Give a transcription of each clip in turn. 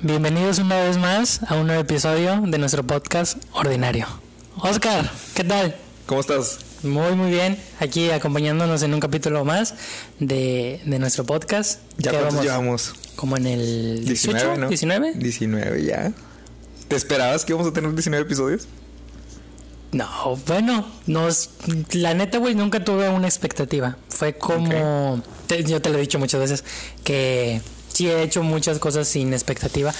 Bienvenidos una vez más a un nuevo episodio de nuestro podcast ordinario. Oscar, ¿qué tal? ¿Cómo estás? Muy, muy bien. Aquí acompañándonos en un capítulo más de, de nuestro podcast. ¿Ya ¿Qué cuántos vamos? llevamos? Como en el 18, 19, ¿no? 19. 19 ya. ¿Te esperabas que íbamos a tener 19 episodios? No, bueno, nos, la neta, güey, nunca tuve una expectativa. Fue como, te- yo te lo he dicho muchas veces, que sí he hecho muchas cosas sin expectativa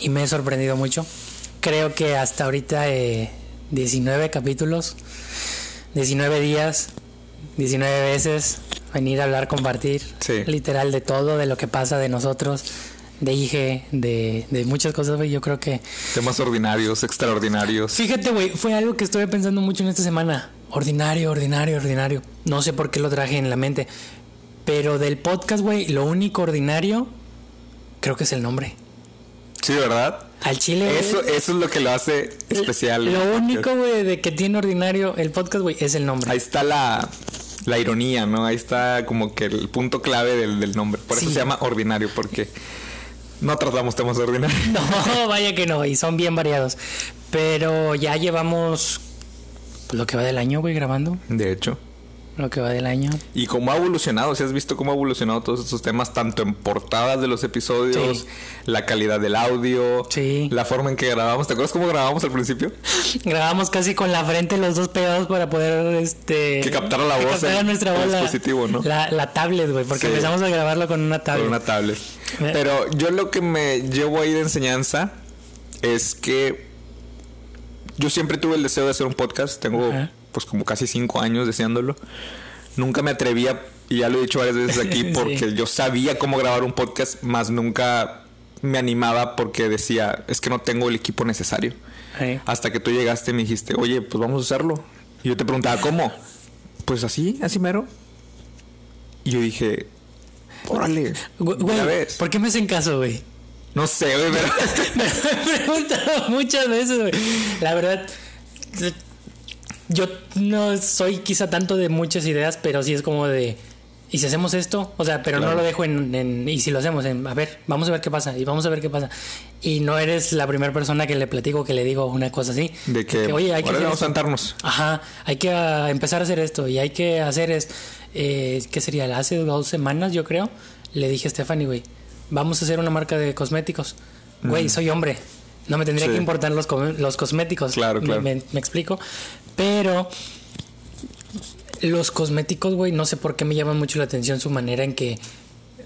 y me he sorprendido mucho. Creo que hasta ahorita eh, 19 capítulos, 19 días, 19 veces, venir a hablar, compartir, Sí. literal de todo, de lo que pasa, de nosotros, de IG, de, de muchas cosas, güey. Yo creo que Temas ordinarios, extraordinarios. Fíjate, güey, fue algo que estuve pensando mucho en esta semana. Ordinario, ordinario, ordinario. No sé por qué lo traje en la mente. Pero del podcast, güey, lo único ordinario, creo que es el nombre. Sí, ¿verdad? Al chile, Eso, eso es lo que lo hace especial. Lo único, güey, de que tiene ordinario el podcast, güey, es el nombre. Ahí está la, la ironía, ¿no? Ahí está como que el punto clave del, del nombre. Por eso Sí. se llama ordinario, porque no tratamos temas ordinarios. No, vaya que no, y son bien variados. Pero ya llevamos lo que va del año, güey, grabando. De hecho. Lo que va del año. Y cómo ha evolucionado, si has visto cómo ha evolucionado todos estos temas, tanto en portadas de los episodios, Sí. la calidad del audio, Sí. la forma en que grabamos. ¿Te acuerdas cómo grabamos al principio? Grabamos casi con la frente los dos pegados para poder este Que captara la que voz captara el- nuestra voz, la- dispositivo, ¿no? La, la tablet, güey, porque empezamos a grabarlo con una tablet. Con una tablet. Me- Pero yo lo que me llevo ahí de enseñanza es que yo siempre tuve el deseo de hacer un podcast. Tengo Ajá. Pues como casi cinco años deseándolo. Nunca me atrevía, y ya lo he dicho varias veces aquí, Sí. porque yo sabía cómo grabar un podcast, más nunca me animaba porque decía, es que no tengo el equipo necesario. Sí. Hasta que tú llegaste y me dijiste, oye, pues vamos a hacerlo. Y yo te preguntaba, ¿cómo? Pues así, así mero. Y yo dije, órale, güey, ves. ¿por qué me hacen caso, güey? No sé, güey, pero... me lo he preguntado muchas veces, güey. La verdad, yo no soy quizá tanto de muchas ideas, pero sí es como de. ¿Y si hacemos esto? O sea, pero no Claro. lo dejo en, en- ¿Y si lo hacemos? En, a ver, vamos a ver qué pasa. Y vamos a ver qué pasa. Y no eres la primera persona que le platico que le digo una cosa así. De que, oye, hay que vamos a esto". sentarnos. Ajá, hay que ah, empezar a hacer esto y hay que hacer es, eh, ¿qué sería? Hace dos semanas yo creo, le dije a Stephanie, güey, vamos a hacer una marca de cosméticos. Güey, soy hombre, no me tendría Sí. que importar los, los cosméticos. Claro, Me- claro. Me, me explico, pero los cosméticos, güey, no sé por qué me llaman mucho la atención su manera en que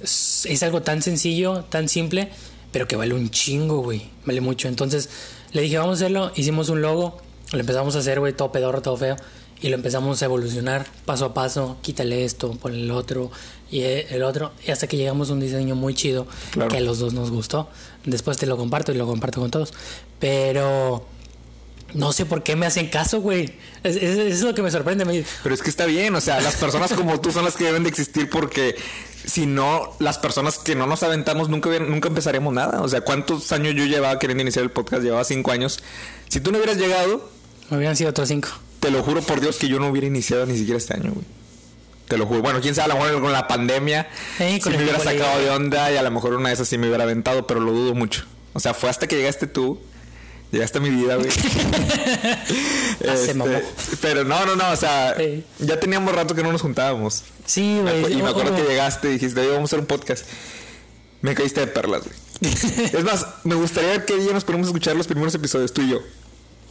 es, algo tan sencillo, tan simple, pero que vale un chingo, güey. Vale mucho. Entonces le dije, vamos a hacerlo. Hicimos un logo, lo empezamos a hacer, güey, todo pedorro, todo feo. Y lo empezamos a evolucionar paso a paso. Quítale esto, ponle el otro y eh, el otro. Y hasta que llegamos a un diseño muy chido Claro. que a los dos nos gustó. Después te lo comparto y lo comparto con todos. Pero no sé por qué me hacen caso, güey. Es, es- es lo que me sorprende. Me- Pero es que está bien, o sea, las personas como tú son las que deben de existir porque si no, las personas que no nos aventamos nunca, nunca empezaríamos nada. O sea, ¿cuántos años yo llevaba queriendo iniciar el podcast? Llevaba cinco años. Si tú no hubieras llegado, Me hubieran sido otros cinco. te lo juro por Dios que yo no hubiera iniciado ni siquiera este año, güey. Te lo juro. Bueno, quién sabe, a lo mejor con la pandemia sí con me hubiera sacado de onda y a lo mejor una de esas sí me hubiera aventado, pero lo dudo mucho. O sea, fue hasta que llegaste tú. Llegaste a mi vida, güey. Mamó. pero no, no, no, o sea, Sí. ya teníamos rato que no nos juntábamos. Sí, güey. y me Oh, acuerdo oh. que llegaste y dijiste, vamos a hacer un podcast. Me caíste de perlas, güey. es más, me gustaría qué día nos ponemos a escuchar los primeros episodios, tú y yo.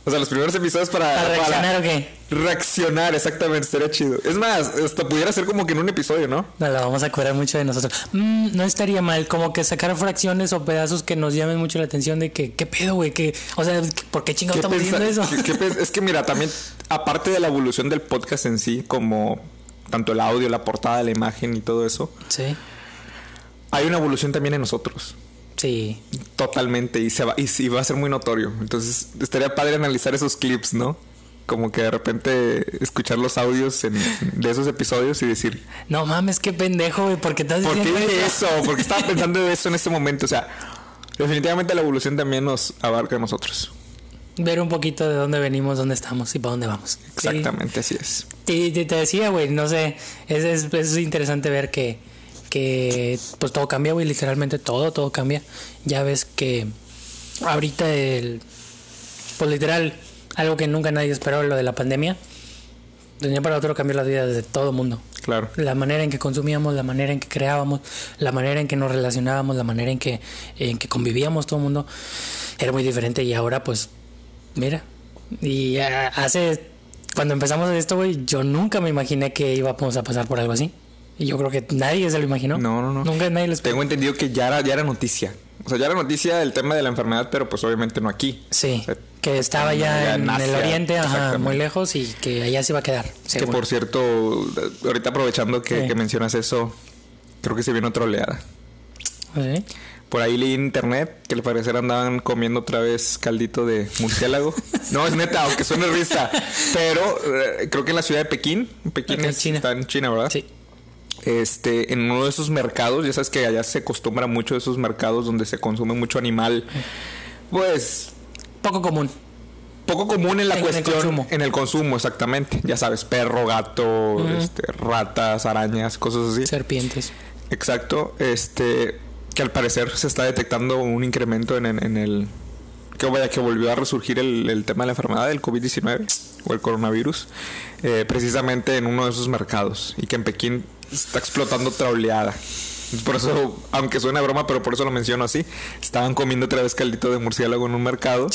O sea, los primeros episodios para... ¿Para reaccionar o qué? Reaccionar, exactamente, estaría chido. Es más, hasta pudiera ser como que en un episodio, ¿no? No, la vamos a cuidar mucho de nosotros. Mm, no estaría mal, como que sacar fracciones o pedazos que nos llamen mucho la atención de que, ¿qué pedo, güey? Que, o sea, ¿por qué chingados estamos diciendo eso? qué- qué pens- es que mira, también, aparte de la evolución del podcast en sí, como tanto el audio, la portada, la imagen y todo eso, Sí, hay una evolución también en nosotros. Sí. Totalmente, y se va, y va a ser muy notorio. Entonces, estaría padre analizar esos clips, ¿no? Como que de repente escuchar los audios en- de esos episodios y decir, No mames, qué pendejo, güey, porque estás ¿por qué diciendo dije eso? eso? Porque estaba pensando de eso en este momento. O sea, definitivamente la evolución también nos abarca a nosotros. ver un poquito de dónde venimos, dónde estamos y para dónde vamos. Exactamente, así es. Y te, te decía, güey, no sé, es, es, es interesante ver que, que pues todo cambia, güey, literalmente todo, todo cambia. Ya ves que ahorita el, pues literal, algo que nunca nadie esperó, lo de la pandemia, de un día para otro cambió la vida de todo el mundo. Claro. La manera en que consumíamos, la manera en que creábamos, la manera en que nos relacionábamos, la manera en que, en que convivíamos todo el mundo, era muy diferente y ahora pues, mira, y hace, cuando empezamos esto, güey, yo nunca me imaginé que íbamos a pasar por algo así. Y yo creo que nadie se lo imaginó. No, no, no. Nunca nadie lo esperó. Tengo entendido que ya era, ya era noticia. O sea, ya era noticia el tema de la enfermedad, pero pues obviamente no aquí. Sí, O sea, que estaba ya, en, en el oriente, ajá, muy lejos y que allá se iba a quedar. Que por cierto, ahorita aprovechando que, Sí. que mencionas eso, creo que se viene otra oleada. ¿Sí? Por ahí leí en internet que al parecer andaban comiendo otra vez caldito de murciélago. no, es neta, aunque suene risa. Pero eh, creo que en la ciudad de Pekín, Pekín China. está en China, ¿verdad? Sí. Este, en uno de esos mercados, ya sabes que allá se acostumbra mucho a esos mercados donde se consume mucho animal, pues Poco común. poco común en la En el cuestión en el consumo, exactamente. Ya sabes, perro, gato, este, ratas, arañas, cosas así. Serpientes. Exacto, este que al parecer se está detectando un incremento en, en- en el que vaya que volvió a resurgir el, el tema de la enfermedad del COVID-19 o el coronavirus, eh, precisamente en uno de esos mercados y que en Pekín está explotando otra oleada. Por eso, aunque suena broma, pero por eso lo menciono así, estaban comiendo otra vez caldito de murciélago en un mercado.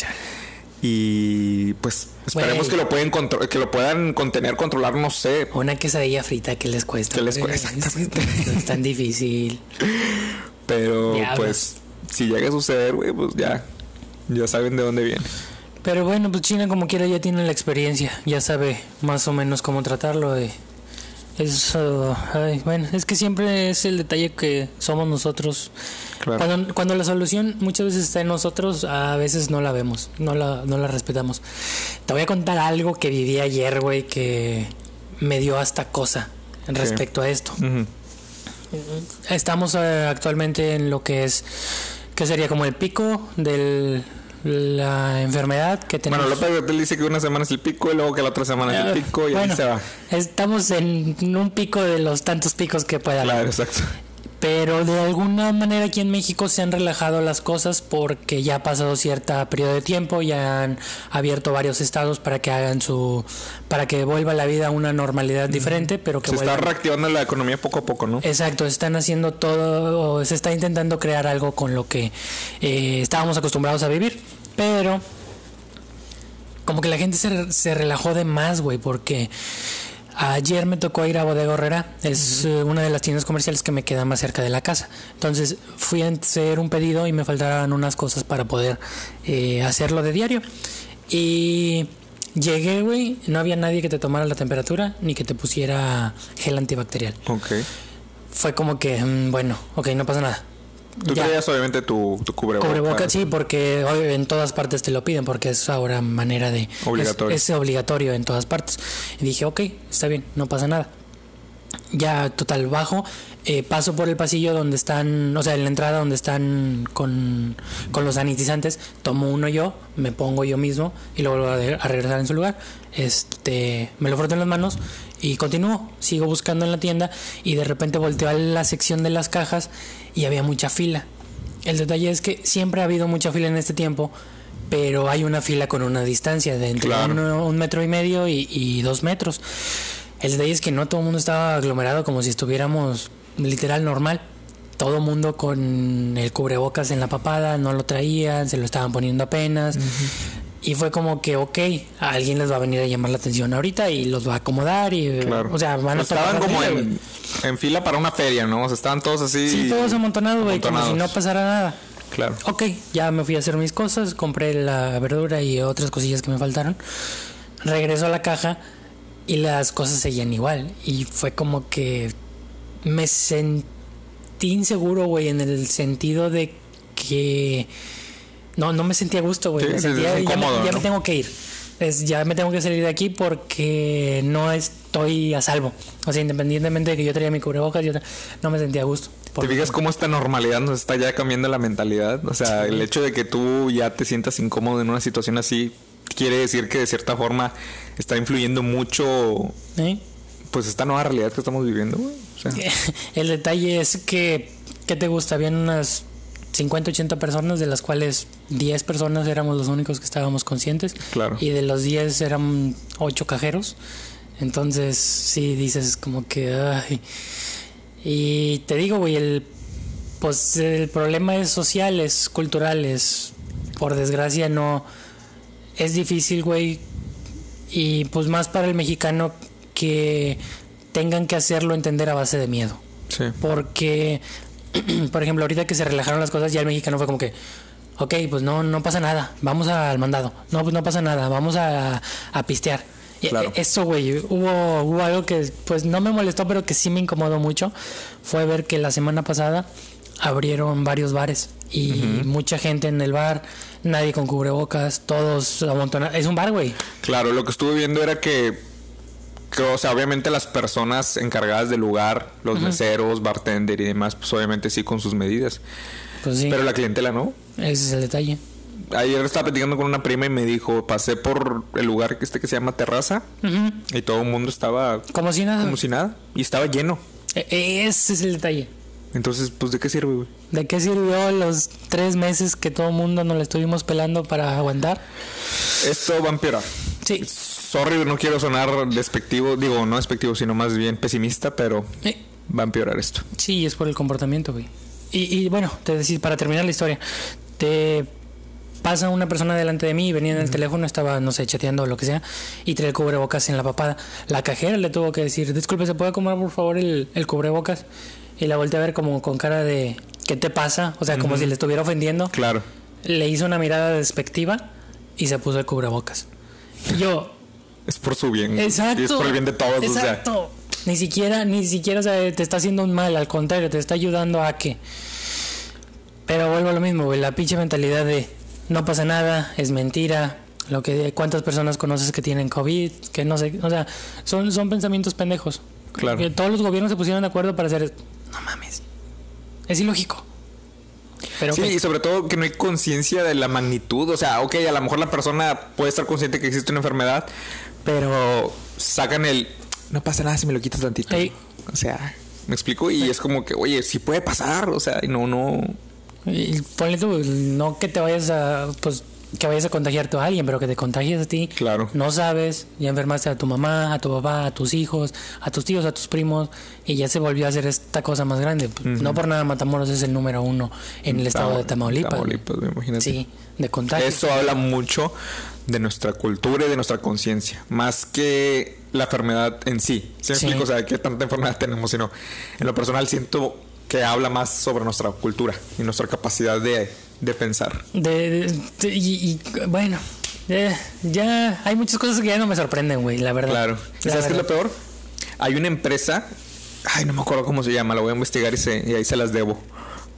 Y pues esperemos que lo pueden contro- que lo puedan contener, controlar, no sé, Una quesadilla frita que les cuesta. ¿Qué les cuesta? Exactamente. Es, es tan difícil. Pero Diablos. pues si llega a suceder, güey, pues ya ya saben de dónde viene. Pero bueno, pues China como quiera ya tiene la experiencia. Ya sabe más o menos cómo tratarlo. Y eso, ay, bueno, es que siempre es el detalle que somos nosotros. Claro. Cuando, cuando la solución muchas veces está en nosotros, a veces no la vemos, no la, no la respetamos. Te voy a contar algo que viví ayer, güey, que me dio hasta cosa respecto a esto. Estamos eh, actualmente en lo que es, que sería como el pico de la enfermedad que tenemos. Bueno, López Gatel dice que una semana es el pico y luego que la otra semana es el Eh, pico y bueno, así se va. Estamos en un pico de los tantos picos que pueda haber. Claro, exacto. Pero de alguna manera aquí en México se han relajado las cosas porque ya ha pasado cierta periodo de tiempo, ya han abierto varios estados para que hagan su, para que vuelva la vida a una normalidad diferente, pero que Se está reactivando la economía poco a poco, ¿no? Exacto, están haciendo todo, o se está intentando crear algo con lo que eh, estábamos acostumbrados a vivir, pero como que la gente se, se relajó de más, güey, porque ayer me tocó ir a Bodega Herrera, es eh, una de las tiendas comerciales que me queda más cerca de la casa. Entonces fui a hacer un pedido y me faltaban unas cosas para poder eh, hacerlo de diario. Y llegué, güey, no había nadie que te tomara la temperatura ni que te pusiera gel antibacterial Ok. fue como que, mm, bueno, ok, no pasa nada. Tú Ya. traías obviamente tu, tu cubrebocas. Cubrebocas, sí, porque en todas partes te lo piden, porque es ahora manera de... Obligatorio. Es, es obligatorio en todas partes. Y dije, ok, está bien, no pasa nada. Ya, total, bajo, eh, paso por el pasillo donde están, o sea, en la entrada donde están con, con los sanitizantes, tomo uno yo, me pongo yo mismo y lo vuelvo a, de- a regresar en su lugar. Este, me lo froto en las manos y continúo, sigo buscando en la tienda y de repente volteo a la sección de las cajas y había mucha fila. El detalle es que siempre ha habido mucha fila en este tiempo, pero hay una fila con una distancia de entre Claro. uno- un metro y medio y, y dos metros. El detalle es que no todo el mundo estaba aglomerado como si estuviéramos literal normal. Todo el mundo con el cubrebocas en la papada, no lo traían, se lo estaban poniendo apenas. Y fue como que, ok, a alguien les va a venir a llamar la atención ahorita y los va a acomodar y... Claro. O sea, van a Pues estaban como fila, en, en fila para una feria, ¿no? O sea, estaban todos así. Sí, todos amontonados, güey, como si no pasara nada. Claro. Ok, ya me fui a hacer mis cosas, compré la verdura y otras cosillas que me faltaron. Regreso a la caja y las cosas seguían igual. Y fue como que me sentí inseguro, güey, en el sentido de que no, no me sentía a gusto, güey. Sí, me sentía, ya, me, incómodo, ya ¿no? me tengo que ir. Es, ya me tengo que salir de aquí porque no estoy a salvo. O sea, independientemente de que yo traía mi cubrebocas, yo no me sentía a gusto. ¿Te fijas cómo esta normalidad nos está ya cambiando la mentalidad? O sea, el hecho de que tú ya te sientas incómodo en una situación así, quiere decir que de cierta forma está influyendo mucho, ¿Eh? pues esta nueva realidad que estamos viviendo, güey. O sea, El detalle es que, ¿qué te gusta? Habían unas 50, 80 personas, de las cuales 10 personas éramos los únicos que estábamos conscientes. Claro. Y de los 10 eran 8 cajeros. Entonces, sí, dices como que... Ay. Y te digo, güey, el, pues el problema es social, es cultural, es... Por desgracia no... Es difícil, güey. Y pues más para el mexicano que tengan que hacerlo entender a base de miedo. sí. Porque, por ejemplo, ahorita que se relajaron las cosas, ya el mexicano fue como que, ok, pues no, no pasa nada, vamos al mandado. No, pues no pasa nada, vamos a, a pistear. Claro. eh, Eso, güey, hubo, hubo algo que pues no me molestó, pero que sí me incomodó mucho. Fue ver que la semana pasada abrieron varios bares y mucha gente en el bar, nadie con cubrebocas, todos amontonados. Es un bar, güey. Claro, lo que estuve viendo era que, creo, o sea, obviamente las personas encargadas del lugar, los meseros, bartender y demás, pues obviamente sí con sus medidas. Pues sí, Pero la clientela no. ese es el detalle. Ayer estaba platicando con una prima y me dijo, pasé por el lugar que este que se llama Terraza y todo el mundo estaba Como si nada. como si nada y estaba lleno. E- e- Ese es el detalle. Entonces, pues ¿de qué sirve, güey? ¿De qué sirvió los tres meses que todo el mundo nos la estuvimos pelando para aguantar? Esto va a empeorar. Sí. Sorry, no quiero sonar despectivo, digo, no despectivo, sino más bien pesimista, pero Eh, va a empeorar esto. Sí, es por el comportamiento, güey. Y, y bueno, te decía, para terminar la historia, te pasa una persona delante de mí y venía en el teléfono, estaba, no sé, chateando o lo que sea, y trae el cubrebocas en la papada. La cajera le tuvo que decir, disculpe, ¿se puede comer por favor el, el cubrebocas? Y la volteé a ver como con cara de, ¿qué te pasa? O sea, como si le estuviera ofendiendo. Claro. Le hizo una mirada despectiva y se puso el cubrebocas. Yo, Es por su bien. Exacto. Y es por el bien de todos. o sea. Exacto. Ni siquiera, ni siquiera o sea, te está haciendo un mal, al contrario, te está ayudando a que. Pero vuelvo a lo mismo, güey, la pinche mentalidad de no pasa nada, es mentira. Lo que cuántas personas conoces que tienen COVID, que no sé, o sea, son, son pensamientos pendejos. Claro. Que todos los gobiernos se pusieron de acuerdo para hacer, no mames. Es ilógico. Pero Sí, y sobre todo que no hay conciencia de la magnitud. O sea, ok, a lo mejor la persona puede estar consciente que existe una enfermedad, pero sacan el. No pasa nada si me lo quitas tantito. O sea, me explico y es como que, oye, sí puede pasar. O sea, no, no. Y ponle tú, no que te vayas a, pues, que vayas a contagiarte a alguien, pero que te contagies a ti. Claro. No sabes, ya enfermaste a tu mamá, a tu papá, a tus hijos, a tus tíos, a tus primos, y ya se volvió a hacer esta cosa más grande. No por nada Matamoros es el número uno en el estado de Tamaulipas. güey. Tamaulipas, güey, imagínate. Sí, de contagio. Eso habla mucho de nuestra cultura y de nuestra conciencia, más que la enfermedad en sí. ¿Sí me Sí. explico? O sea, qué tanta enfermedad tenemos, sino en lo personal siento que habla más sobre nuestra cultura y nuestra capacidad de, de pensar. De, de- y, y, bueno, eh, ya hay muchas cosas que ya no me sorprenden, güey, la verdad. Claro. ¿Y La sabes qué es lo peor? Hay una empresa, ay, no me acuerdo cómo se llama, la voy a investigar y, se- y ahí se las debo.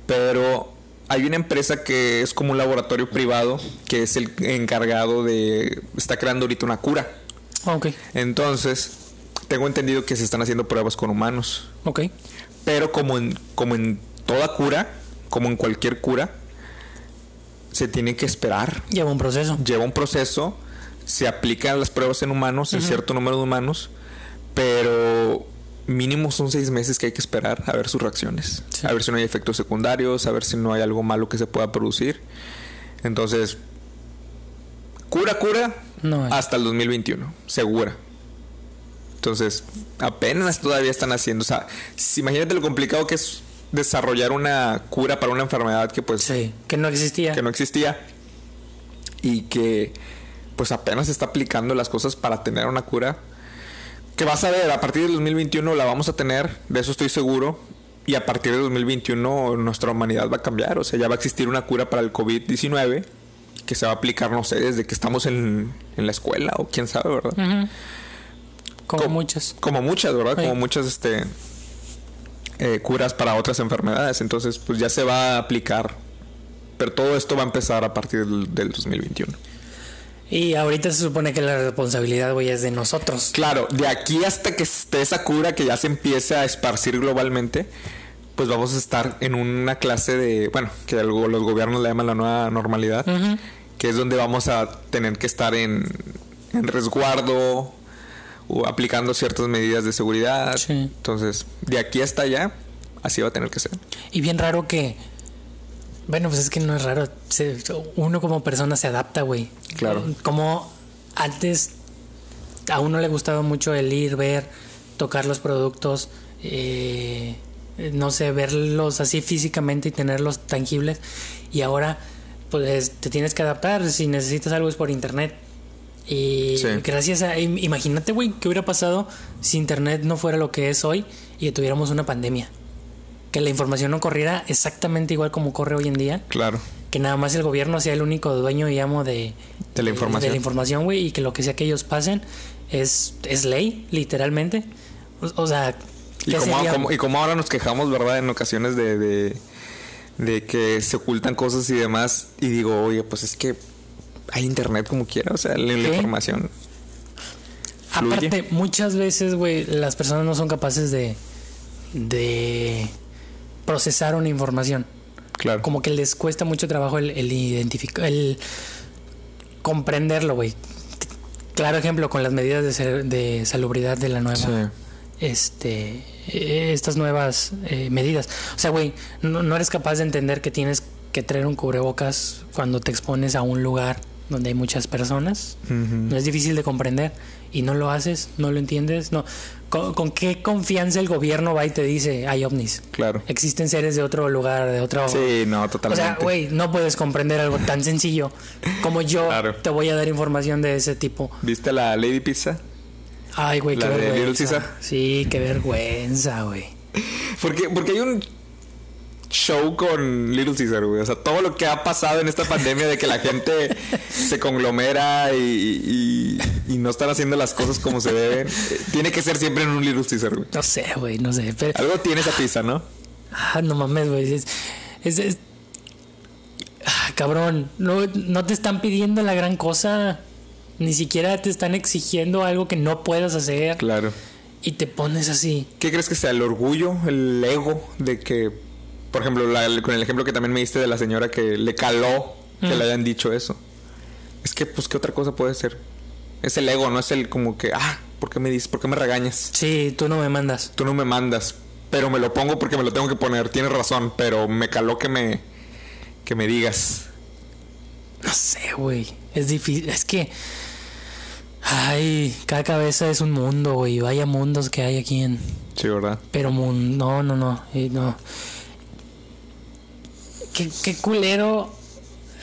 Pero hay una empresa que es como un laboratorio privado que es el encargado de. está creando ahorita una cura. Ok, Entonces, tengo entendido que se están haciendo pruebas con humanos. ok. Pero como en, como en toda cura, como en cualquier cura, se tiene que esperar. Lleva un proceso. Lleva un proceso, se aplican las pruebas en humanos, en cierto número de humanos, pero mínimo son seis meses que hay que esperar a ver sus reacciones, Sí. a ver si no hay efectos secundarios, a ver si no hay algo malo que se pueda producir. Entonces, cura, cura, No hasta el 2021, segura. Entonces, apenas todavía están haciendo, o sea, imagínate lo complicado que es desarrollar una cura para una enfermedad que pues Sí, que no existía. que no existía y que pues apenas se está aplicando las cosas para tener una cura que vas a ver a partir del 2021 la vamos a tener de eso estoy seguro y a partir del 2021 nuestra humanidad va a cambiar o sea ya va a existir una cura para el COVID-19 que se va a aplicar no sé desde que estamos en, en la escuela o quién sabe verdad. Como Co- muchas. como muchas verdad Sí. como muchas este eh, curas para otras enfermedades. Entonces pues ya se va a aplicar. Pero todo esto va a empezar a partir del, del 2021 Y ahorita se supone que la responsabilidad, güey, es de nosotros. Claro, de aquí hasta que esté esa cura que ya se empiece a esparcir globalmente, pues vamos a estar en una clase de, bueno, que algo- los gobiernos le llaman la nueva normalidad, que es donde vamos a tener que estar en, en resguardo o aplicando ciertas medidas de seguridad. Sí. Entonces, de aquí hasta allá, así va a tener que ser. Y bien raro que. Bueno, pues es que no es raro. uno como persona se adapta, güey. Claro. Como antes a uno le gustaba mucho el ir, ver, tocar los productos, eh, no sé, verlos así físicamente y tenerlos tangibles. Y ahora, pues te tienes que adaptar. Si necesitas algo es por internet. Y Sí. gracias a. im- Imagínate, güey, qué hubiera pasado si internet no fuera lo que es hoy y tuviéramos una pandemia. Que la información no corriera exactamente igual como corre hoy en día. Claro. Que nada más el gobierno sea el único dueño y amo de, De la información. de la información, güey. Y que lo que sea que ellos pasen es, es ley, literalmente. O, o sea, Y como- y como ahora nos quejamos, ¿verdad? En ocasiones de, de, de que se ocultan cosas y demás. Y digo, oye, pues es que hay internet como quiera. O sea, la, la información. fluye. Aparte, muchas veces, güey, las personas no son capaces de, de procesar una información. Claro. Como que les cuesta mucho trabajo el, el identificar, el comprenderlo, güey. Claro ejemplo con las medidas de, ser- de salubridad de la nueva, Sí. este, eh, estas nuevas eh, medidas. O sea, güey, no, no eres capaz de entender que tienes que traer un cubrebocas cuando te expones a un lugar donde hay muchas personas. No es difícil de comprender y no lo haces, no lo entiendes. No. ¿Con, con qué confianza el gobierno va y te dice hay ovnis? Claro. Existen seres de otro lugar, de otro. Sí, no, o totalmente. sea, güey, no puedes comprender algo tan sencillo como yo Claro. te voy a dar información de ese tipo. ¿Viste la Lady Pizza? Ay, güey, qué ¿La de Little vergüenza. Sí, qué vergüenza, güey. Porque, porque hay un show con Little Caesar, güey. O sea, todo lo que ha pasado en esta pandemia de que la gente se conglomera y, y- y no están haciendo las cosas como se deben, eh, tiene que ser siempre en un Little Caesar, güey. No sé, güey, no sé. Pero, Algo tiene esa pizza, ¿no? ah, no mames, güey. Es, es- es- Ah, cabrón, no, no te están pidiendo la gran cosa. Ni siquiera te están exigiendo algo que no puedas hacer. Claro. Y te pones así. ¿Qué crees que sea el orgullo, el ego de que, por ejemplo, la- con el ejemplo que también me diste de la señora que le caló que Mm. le hayan dicho eso? Es que, pues, ¿qué otra cosa puede ser? Es el ego, no es el como que, ah, ¿por qué me dices? ¿Por qué me regañas? Sí, tú no me mandas. Tú no me mandas, pero me lo pongo porque me lo tengo que poner. Tienes razón, pero me caló que me, que me digas. No sé, güey. Es difícil. Es que. Ay, cada cabeza es un mundo, güey. Vaya mundos que hay aquí en. Sí, ¿verdad? Pero mun- no, no, no. eh, no. Qué, qué culero.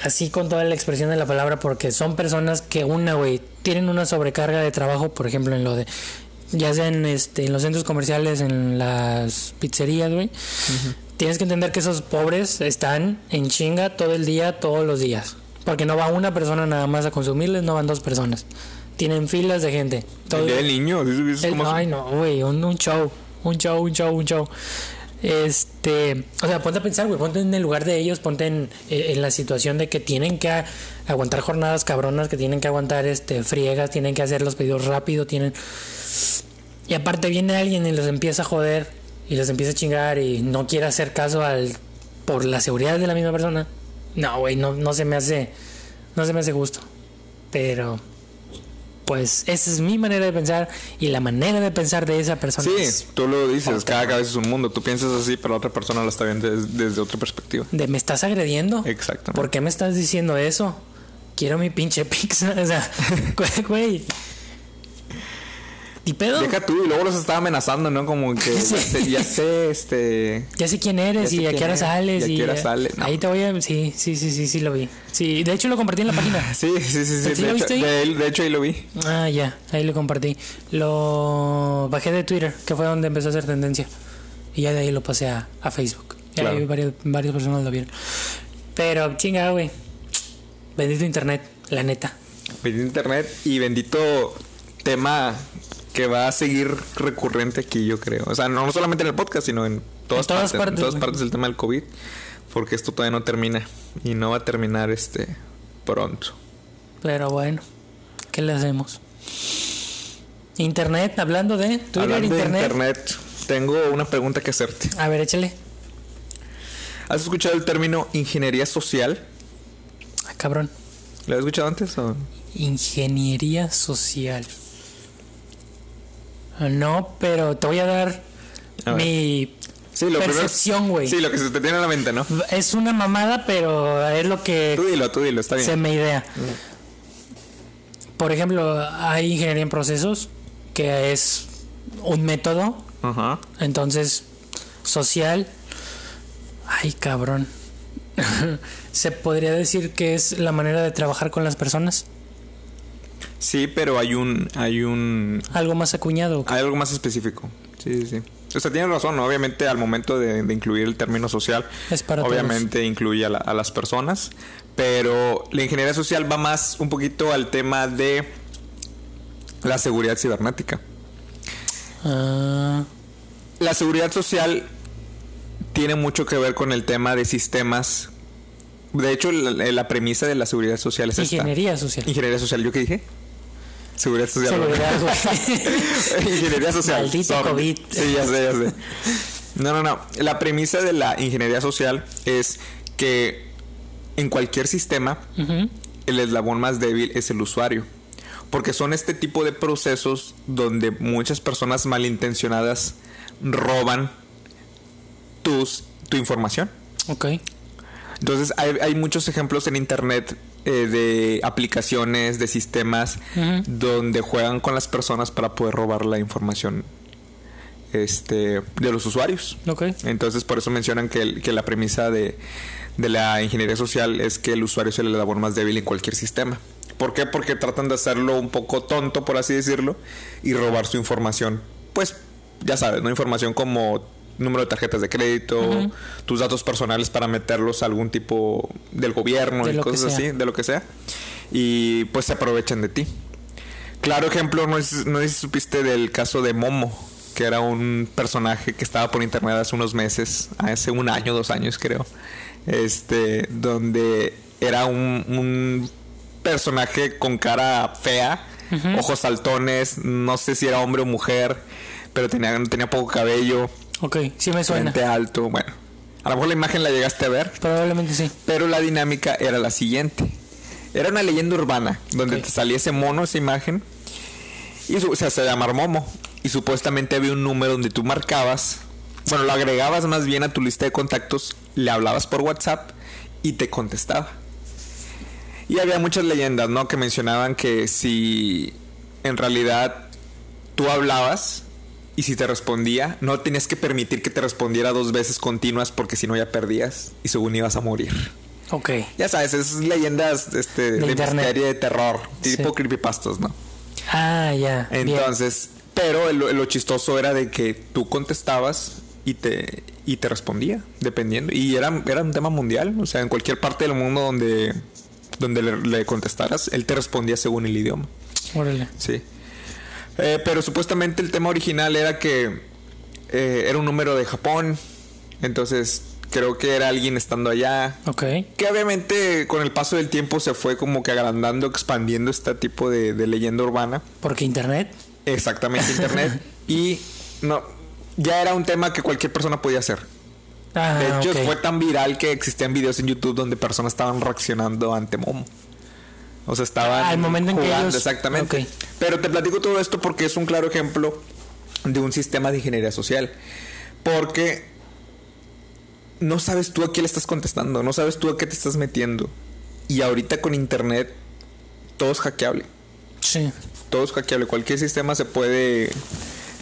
Así con toda la expresión de la palabra, porque son personas que una, güey, tienen una sobrecarga de trabajo, por ejemplo, en lo de, ya sea en, este, en los centros comerciales, en las pizzerías, güey. Tienes que entender que esos pobres están en chinga todo el día, todos los días. Porque no va una persona nada más a consumirles, no van dos personas. Tienen filas de gente. Todo- El día del niño, ¿sí supiste el- cómo- ay, no, güey, un, un show. Un show, un show, un show. Este, o sea, ponte a pensar, güey, ponte en el lugar de ellos, ponte en, eh, en la situación de que tienen que aguantar jornadas cabronas, que tienen que aguantar este friegas, tienen que hacer los pedidos rápido, tienen y aparte viene alguien y los empieza a joder y los empieza a chingar y no quiere hacer caso al por la seguridad de la misma persona. No, güey, no, no se me hace no se me hace justo. Pero pues esa es mi manera de pensar y la manera de pensar de esa persona. Sí, es tú lo dices, cada cabeza es un mundo. Tú piensas así, pero la otra persona lo está viendo des- desde otra perspectiva. de me estás agrediendo. Exactamente. ¿Por qué me estás diciendo eso? Quiero mi pinche pizza, o sea, güey. ¿Y pedo? Deja tú, y luego los estaba amenazando, ¿no? Como que ya sé, ya sé, este... Ya sé quién eres Ya sé y a qué hora sales. y a qué hora sale, no. Ahí te voy a. Sí, sí, sí, sí, sí, lo vi. Sí, de hecho lo compartí en la página. Sí, sí, sí, sí. ¿Sí De, lo hecho, viste ahí? de, de hecho, ahí lo vi. Ah, ya, ahí lo compartí. Lo bajé de Twitter, que fue donde empezó a hacer tendencia. Y ya de ahí lo pasé a, a Facebook. Ya Claro. ahí varios, varias personas lo vieron. Pero, chinga, güey. Bendito internet, la neta. Bendito internet y bendito tema que va a seguir recurrente aquí, yo creo. O sea, no solamente en el podcast, sino en todas, En todas partes, partes, En todas partes del tema del COVID. Porque esto todavía no termina. Y no va a terminar este pronto. Pero bueno, ¿qué le hacemos? Internet, hablando de Twitter, Hablando internet. de internet, tengo una pregunta que hacerte. A ver, échale. ¿Has escuchado el término ingeniería social? Ah, cabrón. ¿Lo has escuchado antes o...? Ingeniería social. No, pero te voy a dar A mi Sí, lo percepción, güey. Sí, lo que se te tiene en la mente, ¿no? Es una mamada, pero es lo que Tú dilo, tú dilo, está bien. se me idea. Por ejemplo, hay ingeniería en procesos, que es un método, Ajá. entonces social. Ay, cabrón. se podría decir que es la manera de trabajar con las personas. Sí, pero hay un... Hay un... Algo más acuñado. Hay algo más específico. Sí, sí, sí. O sea, tienes razón, ¿no? obviamente al momento de, de incluir el término social, Es para obviamente incluye a, la- a las personas, pero la ingeniería social va más un poquito al tema de la seguridad cibernética. Ah, La seguridad social tiene mucho que ver con el tema de sistemas. De hecho, la, la premisa de la seguridad social es esta. ingeniería social. Ingeniería social, ¿yo qué dije? Seguridad social. Seguridad, güey. ingeniería social. Maldito Sorry. COVID. Sí, ya sé, ya sé. No, no, no. La premisa de la ingeniería social es que en cualquier sistema el eslabón más débil es el usuario. Porque son este tipo de procesos donde muchas personas malintencionadas roban tus, tu información. Ok. Entonces hay, hay muchos ejemplos en internet eh, de aplicaciones, de sistemas donde juegan con las personas para poder robar la información este, de los usuarios. Entonces por eso mencionan que, el- que la premisa de, de la ingeniería social es que el usuario es el eslabón más débil en cualquier sistema. ¿Por qué? Porque tratan de hacerlo un poco tonto, por así decirlo, y robar su información. Pues, ya sabes, ¿no? Información como número de tarjetas de crédito, tus datos personales para meterlos a algún tipo del gobierno De y cosas así, de lo que sea. Y pues se aprovechan de ti. Claro ejemplo, no sé, no si supiste del caso de Momo, que era un personaje que estaba por internet hace unos meses, hace un año, dos años creo, este, donde era un, un personaje con cara fea, ojos saltones, no sé si era hombre o mujer, pero tenía, tenía poco cabello, Ok, sí me suena. frente alto, bueno. A lo mejor la imagen la llegaste a ver, Probablemente sí. pero la dinámica era la siguiente. Era una leyenda urbana donde te salía ese mono, esa imagen. Y su- se hace llamar Momo. Y supuestamente había un número donde tú marcabas. Bueno, lo agregabas más bien a tu lista de contactos. Le hablabas por WhatsApp y te contestaba. Y había muchas leyendas, ¿no? Que mencionaban que si en realidad tú hablabas y si te respondía, no tenías que permitir que te respondiera dos veces continuas porque si no ya perdías y según ibas a morir. Ok. Ya sabes, esas leyendas este, de, internet. misterio, de terror, Sí. tipo creepypastas, ¿no? Ah, ya. bien. Entonces, pero lo, lo chistoso era de que tú contestabas y te, y te respondía, dependiendo. Y era, era un tema mundial, o sea, en cualquier parte del mundo donde, donde le, le contestaras, él te respondía según el idioma. Órale. Sí. Eh, pero supuestamente el tema original era que eh, era un número de Japón. Entonces creo que era alguien estando allá. Ok. Que obviamente con el paso del tiempo se fue como que agrandando, expandiendo este tipo de, de leyenda urbana. Porque internet. Exactamente, internet. y no, ya era un tema que cualquier persona podía hacer. Ah, De hecho, fue tan viral que existían videos en YouTube donde personas estaban reaccionando ante Momo. O sea, estaban Ah, al momento en que jugando, ellos- exactamente. Pero te platico todo esto porque es un claro ejemplo de un sistema de ingeniería social. Porque no sabes tú a qué le estás contestando, no sabes tú a qué te estás metiendo. Y ahorita con internet todo es hackeable. Sí. Todo es hackeable. Cualquier sistema se puede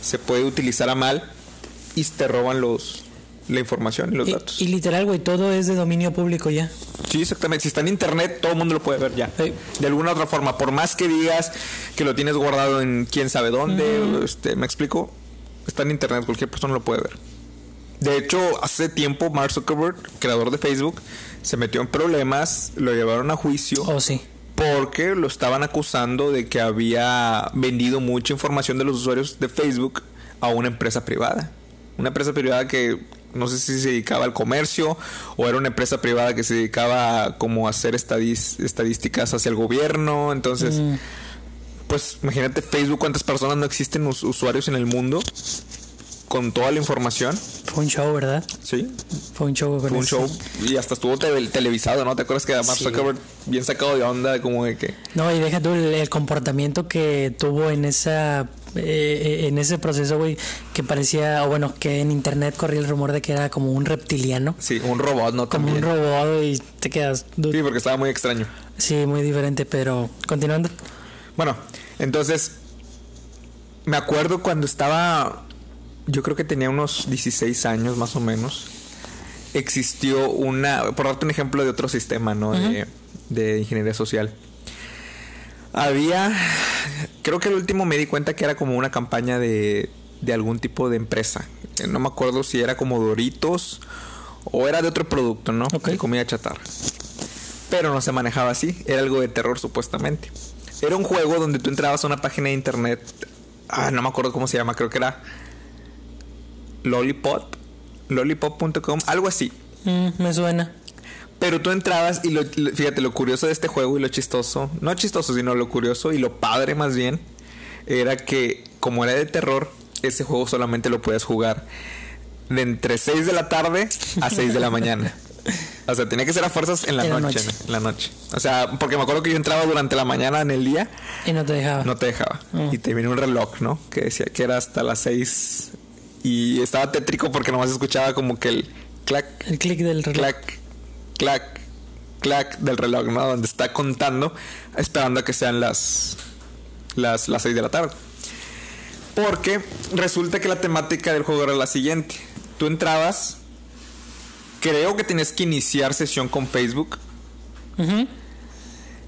se puede utilizar a mal y te roban los la información y los Y, datos. y literal, güey, todo es de dominio público ya. Sí, exactamente. Si está en internet, todo el mundo lo puede ver ya. Sí. De alguna otra forma. Por más que digas que lo tienes guardado en quién sabe dónde, este, ¿me explico? Está en internet, cualquier persona lo puede ver. De hecho, hace tiempo Mark Zuckerberg, creador de Facebook, se metió en problemas, lo llevaron a juicio Oh, sí. porque lo estaban acusando de que había vendido mucha información de los usuarios de Facebook a una empresa privada. Una empresa privada que no sé si se dedicaba al comercio o era una empresa privada que se dedicaba a como a hacer estadísticas hacia el gobierno. Entonces, Mm, pues imagínate Facebook cuántas personas no existen us- usuarios en el mundo con toda la información. Fue un show, ¿verdad? Sí, Fue un show. fue un show y hasta estuvo te- televisado, ¿no? ¿Te acuerdas que Mark Sí. Zuckerberg bien sacado de onda, como de que... No, y deja tú el, el comportamiento que tuvo en esa eh, en ese proceso, güey, que parecía, o bueno, que en internet corría el rumor de que era como un reptiliano, Sí, un robot, ¿no? como También. un robot y te quedas. Sí, porque estaba muy extraño. sí, muy diferente, pero continuando. Bueno, entonces me acuerdo cuando estaba, yo creo que tenía unos 16 años más o menos, existió una, por darte un ejemplo de otro sistema, ¿no? de, de ingeniería social. Había, creo que el último me di cuenta que era como una campaña de, de algún tipo de empresa. Eh, No me acuerdo si era como Doritos o era de otro producto, ¿no? Ok. De comida chatarra. Pero no se manejaba así, era algo de terror supuestamente. Era un juego donde tú entrabas a una página de internet, ah, no me acuerdo cómo se llama, creo que era Lollipop, lollipop.com, algo así. Mm, me suena. Pero tú entrabas y lo, lo- fíjate, lo curioso de este juego y lo chistoso, no chistoso, sino lo curioso y lo padre más bien, era que como era de terror, ese juego solamente lo puedes jugar de entre 6 de la tarde a 6 de la mañana. O sea, tenía que ser a fuerzas en la, En la noche, noche. En la noche. O sea, porque me acuerdo que yo entraba durante la mañana en el día, Y no te dejaba. no te dejaba. Mm. Y te viene un reloj, ¿no? Que decía que era hasta las 6. Y estaba tétrico porque nomás escuchaba como que el clac, El clic del reloj. clac, clac, clac del reloj, ¿no? Donde está contando, esperando a que sean las las las 6 de la tarde. Porque resulta que la temática del juego era la siguiente. Tú entrabas, creo que tenías que iniciar sesión con Facebook.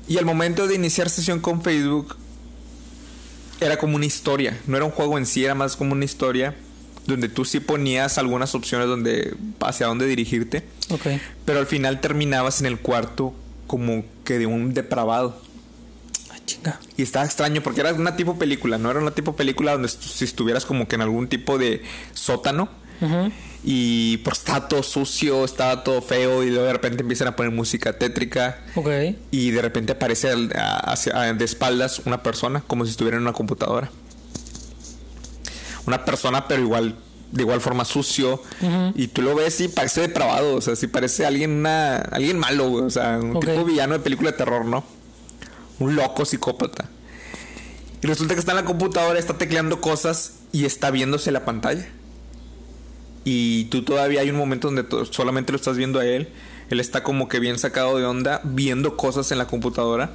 Y al momento de iniciar sesión con Facebook, era como una historia. No era un juego en sí, era más como una historia. Donde tú sí ponías algunas opciones donde hacia dónde dirigirte. Pero al final terminabas en el cuarto como que de un depravado. Ah, chinga. Y estaba extraño porque era una tipo película, no era una tipo película donde si estuvieras como que en algún tipo de sótano. Y pues estaba todo sucio, estaba todo feo y luego de repente empiezan a poner música tétrica. Ok. Y de repente aparece hacia, de espaldas una persona, como si estuviera en una computadora. Una persona, pero igual, de igual forma sucio. Y tú lo ves y parece depravado. O sea, si parece alguien, una, alguien malo, O sea, un tipo villano de película de terror, ¿no? Un loco psicópata. Y resulta que está en la computadora, está tecleando cosas y está viéndose la pantalla. Y tú todavía hay un momento donde solamente lo estás viendo a él. Él está como que bien sacado de onda, viendo cosas en la computadora.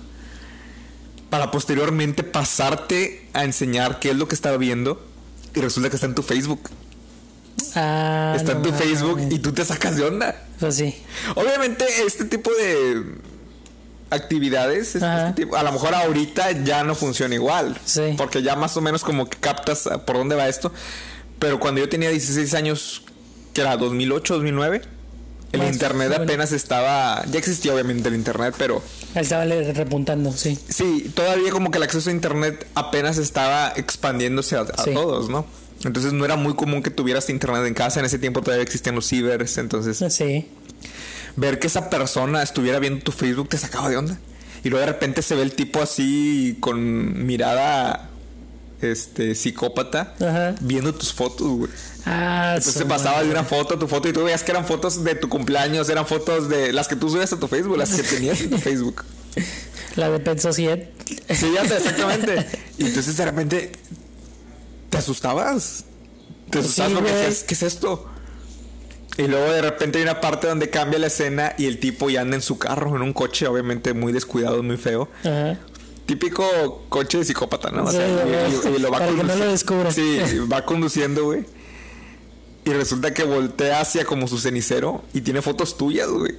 Para posteriormente pasarte a enseñar qué es lo que estaba viendo. Y resulta que está en tu Facebook. Ah, está en tu mames. Facebook y tú te sacas de onda. Pues sí. Obviamente este tipo de actividades, este tipo- a lo mejor ahorita ya no funciona igual. Sí. Porque ya más o menos como que captas por dónde va esto. Pero cuando yo tenía 16 años, que era 2008, 2009, el Más internet apenas estaba... Ya existía obviamente el internet, pero estaba repuntando, sí. sí, todavía como que el acceso a internet apenas estaba expandiéndose a, a Sí. todos, ¿no? Entonces no era muy común que tuvieras internet en casa. En ese tiempo todavía existían los cibers. Entonces Sí. ver que esa persona estuviera viendo tu Facebook te sacaba de onda. Y luego de repente se ve el tipo así con mirada este psicópata Ajá. viendo tus fotos, güey. Ah, Entonces su pasaba de una foto a tu foto y tú veías que eran fotos de tu cumpleaños, eran fotos de las que tú subías a tu Facebook, las que tenías en tu Facebook. La de Pet Society. Sí, ya sé, exactamente. Y entonces de repente te asustabas. Te Pues asustabas sí, porque decías, ¿qué es esto? Y luego de repente hay una parte donde cambia la escena y el tipo ya anda en su carro, en un coche, obviamente muy descuidado, muy feo. Ajá. Típico coche de psicópata, ¿no? O Sí, y- y, y lo va Para que no lo descubra. Sí, va conduciendo, güey. Y resulta que voltea hacia como su cenicero y tiene fotos tuyas, güey.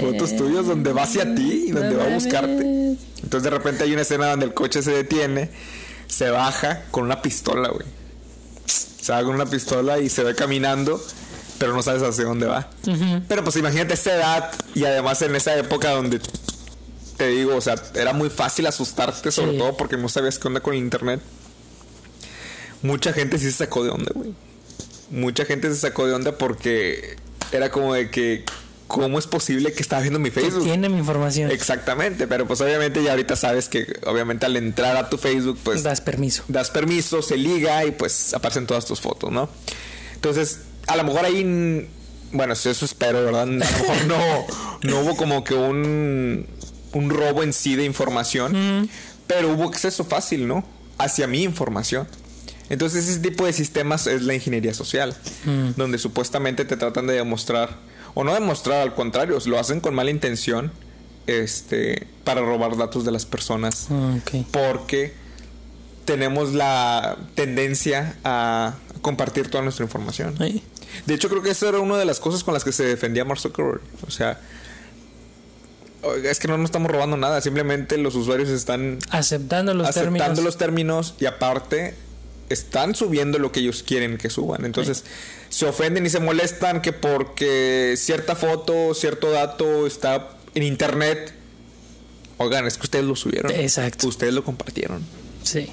Fotos tuyas donde va hacia ti y donde va a buscarte. Entonces de repente hay una escena donde el coche se detiene, se baja con una pistola, güey. Se va con una pistola y se ve caminando, pero no sabes hacia dónde va. Pero pues imagínate esa edad y además en esa época donde te digo, o sea, era muy fácil asustarte, sobre Sí. todo porque no sabías qué onda con el internet. Mucha gente sí se sacó de onda, güey. Mucha gente se sacó de onda porque era como de que, ¿cómo es posible que estaba viendo mi Facebook? tiene mi información. Exactamente, pero pues obviamente ya ahorita sabes que obviamente al entrar a tu Facebook, pues Das permiso. das permiso, se liga y pues aparecen todas tus fotos, ¿no? Entonces, a lo mejor ahí, bueno, eso espero, ¿verdad? A lo mejor no, no hubo como que un, un robo en sí de información, pero hubo acceso fácil, ¿no? Hacia mi información. Entonces ese tipo de sistemas es la ingeniería social, donde supuestamente te tratan de demostrar, o no demostrar, al contrario, lo hacen con mala intención, este, para robar datos de las personas, Ah, porque tenemos la tendencia a compartir toda nuestra información. De hecho, creo que esa era una de las cosas con las que se defendía Mark Zuckerberg. O sea, es que no nos estamos robando nada, simplemente los usuarios están Aceptando los aceptando términos. los términos y aparte están subiendo lo que ellos quieren que suban. Entonces, se ofenden y se molestan que porque cierta foto, cierto dato está en internet. Oigan, es que ustedes lo subieron. Exacto. Ustedes lo compartieron. Sí.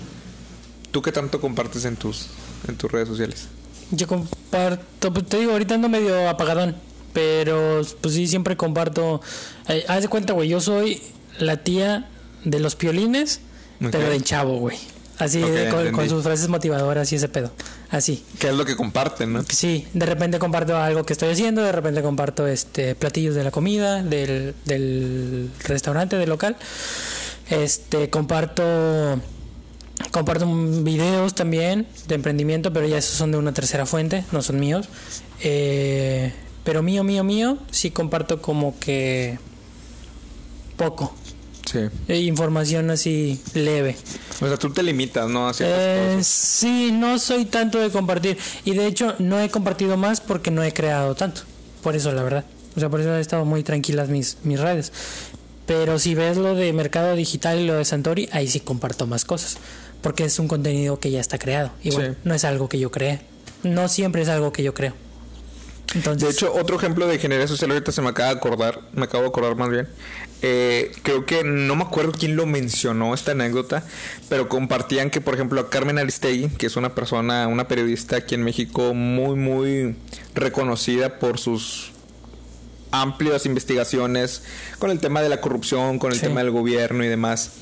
¿Tú qué tanto compartes en tus en tus redes sociales? Yo comparto, pues te digo, ahorita ando medio apagadón, pero pues sí, siempre comparto. Eh, haz de cuenta, güey, yo soy la tía de los piolines, pero de chavo, güey. Así, Ok, de- con, sus frases motivadoras y ese pedo. Así. ¿Qué es lo que comparten, no? Sí, de repente comparto algo que estoy haciendo, de repente comparto este platillos de la comida, del, del restaurante, del local. Este, comparto comparto videos también de emprendimiento, pero ya esos son de una tercera fuente, no son míos. Eh, pero mío, mío, mío, sí comparto como que poco. Sí. Eh, información así leve. O sea, tú te limitas, ¿no? A Eh, cosas. sí, no soy tanto de compartir. Y de hecho, no he compartido más porque no he creado tanto. Por eso, la verdad. O sea, por eso han estado muy tranquilas mis, mis redes. Pero si ves lo de mercado digital y lo de Santori, ahí sí comparto más cosas. Porque es un contenido que ya está creado. Igual, Sí. no es algo que yo creé. No siempre es algo que yo creo. Entonces, De hecho, otro ejemplo de ingeniería social ahorita se me acaba de acordar, me acabo de acordar más bien. Eh, creo que no me acuerdo quién lo mencionó esta anécdota, pero compartían que, por ejemplo, a Carmen Aristegui, que es una persona, una periodista aquí en México muy, muy reconocida por sus amplias investigaciones con el tema de la corrupción, con el Sí. tema del gobierno y demás.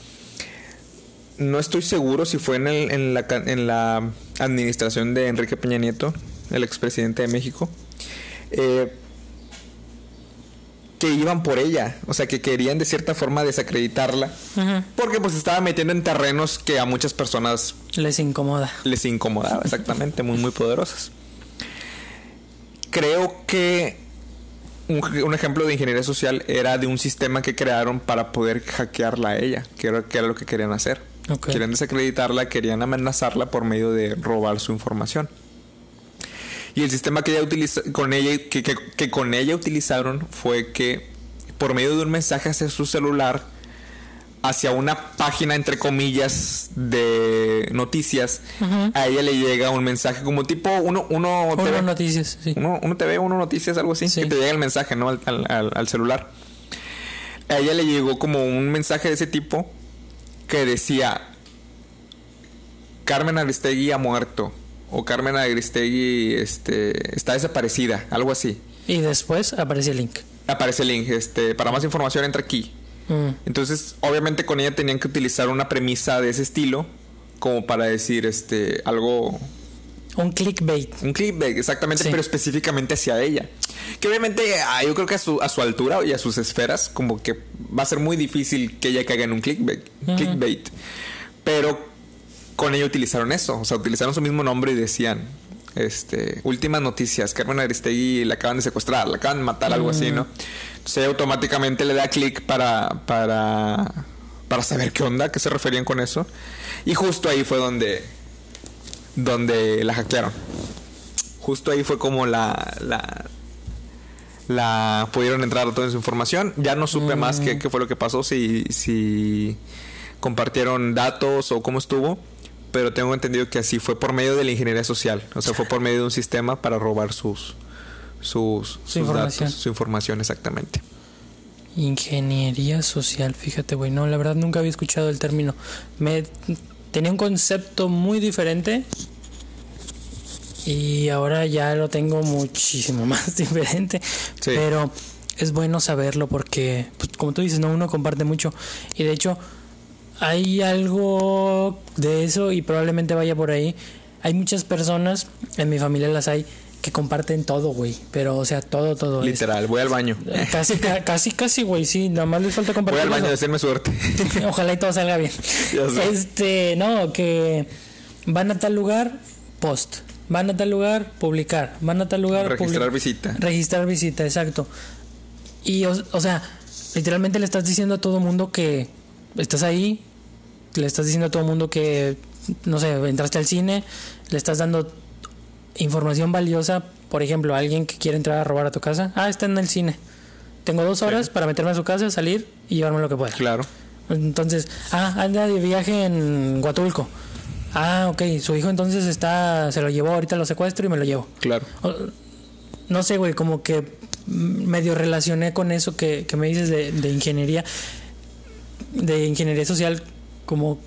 No estoy seguro si fue en, el- en la, ca- en la administración de Enrique Peña Nieto, el expresidente de México, eh, que iban por ella, o sea, que querían de cierta forma desacreditarla, porque pues estaba metiendo en terrenos que a muchas personas les incomoda. les incomodaba, exactamente, muy, muy poderosas. Creo que un, un ejemplo de ingeniería social era de un sistema que crearon para poder hackearla a ella, que era, que era lo que querían hacer. Querían desacreditarla, querían amenazarla por medio de robar su información. Y el sistema que ella utiliza, con ella, que, que- que con ella utilizaron fue que por medio de un mensaje hacia su celular, hacia una página entre comillas de noticias, a ella le llega un mensaje como tipo uno, uno, Uno TV, noticias, sí. uno, uno TV, uno noticias, algo así, Sí. que te llega el mensaje, ¿no? Al- al celular. A ella le llegó como un mensaje de ese tipo que decía Carmen Aristegui ha muerto o Carmen Aristegui este, está desaparecida, algo así. Y después aparece el link. Aparece el link, este, para más información entra aquí. Mm, Entonces, obviamente con ella tenían que utilizar una premisa de ese estilo como para decir este algo Un clickbait. un clickbait, exactamente, Sí. pero específicamente hacia ella. Que obviamente ah, yo creo que a su, a su altura y a sus esferas, como que va a ser muy difícil que ella caiga en un clickbait. clickbait. Pero con ella utilizaron eso, o sea, utilizaron su mismo nombre y decían, este, últimas noticias, Carmen Aristegui la acaban de secuestrar, la acaban de matar, algo así, ¿no? Entonces ella automáticamente le da clic para, para, para saber qué onda, qué se referían con eso. Y justo ahí fue donde, donde la hackearon. Justo ahí fue como la, la, la pudieron entrar a toda su información. Ya no supe más qué, qué fue lo que pasó, si, si compartieron datos o cómo estuvo. Pero tengo entendido que así fue por medio de la ingeniería social. O sea, fue por medio de un sistema para robar sus, sus, sus información. datos, su información exactamente. Ingeniería social, fíjate, güey. No, la verdad nunca había escuchado el término. Me tenía un concepto muy diferente y ahora ya lo tengo muchísimo más diferente. Sí. Pero es bueno saberlo porque, pues, como tú dices, no uno comparte mucho y de hecho hay algo de eso y probablemente vaya por ahí. Hay muchas personas, en mi familia las hay, que comparten todo, güey. Pero, o sea, todo, todo. es- Literal, voy al baño. Casi, ca- casi, casi, güey, sí. Nada más les falta Voy compartir. al baño, eso. decirme suerte. Ojalá y todo salga bien. Este, no, que van a tal lugar, post. Van a tal lugar, publicar. Van a tal lugar, Registrar public- visita. Registrar visita, exacto. Y, o, o sea, literalmente le estás diciendo a todo mundo que estás ahí. Le estás diciendo a todo mundo que, no sé, entraste al cine. Le estás dando información valiosa. Por ejemplo, a alguien que quiere entrar a robar a tu casa. Ah, está en el cine. Tengo dos horas para meterme a su casa, salir y llevarme lo que pueda. Claro. Entonces, ah, anda de viaje en Huatulco. Ah, ok, su hijo entonces está, se lo llevó, ahorita lo secuestro y me lo llevo. Claro. No sé, güey, como que medio relacioné con eso que, que me dices de, de ingeniería, de ingeniería social, como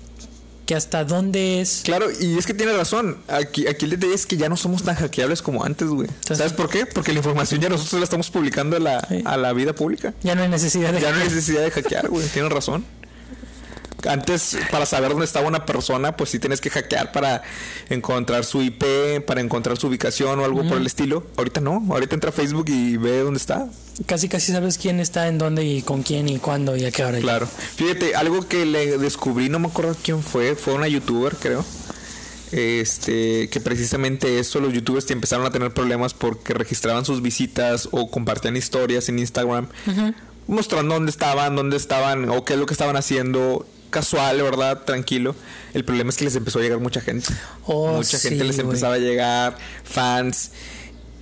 que hasta dónde es... Claro, y es que tiene razón. Aquí, aquí el detalle es que ya no somos tan hackeables como antes, güey. Entonces- ¿Sabes por qué? Porque la información ya nosotros la estamos publicando a la, Sí. a la vida pública. Ya no hay necesidad de... Ya no hay necesidad de hackear, güey. Tienes razón. Antes, para saber dónde estaba una persona, pues sí tienes que hackear para encontrar su IP, para encontrar su ubicación o algo por el estilo. Ahorita no. Ahorita entra a Facebook y ve dónde está. Casi, casi sabes quién está en dónde y con quién y cuándo y a qué hora. Claro. Fíjate, algo que le descubrí, no me acuerdo quién fue, fue una youtuber, creo. Este, que precisamente eso, los youtubers te empezaron a tener problemas porque registraban sus visitas o compartían historias en Instagram, mostrando dónde estaban, dónde estaban o qué es lo que estaban haciendo. Casual, ¿verdad? Tranquilo. El problema es que les empezó a llegar mucha gente. Oh, mucha gente les empezaba a llegar, fans.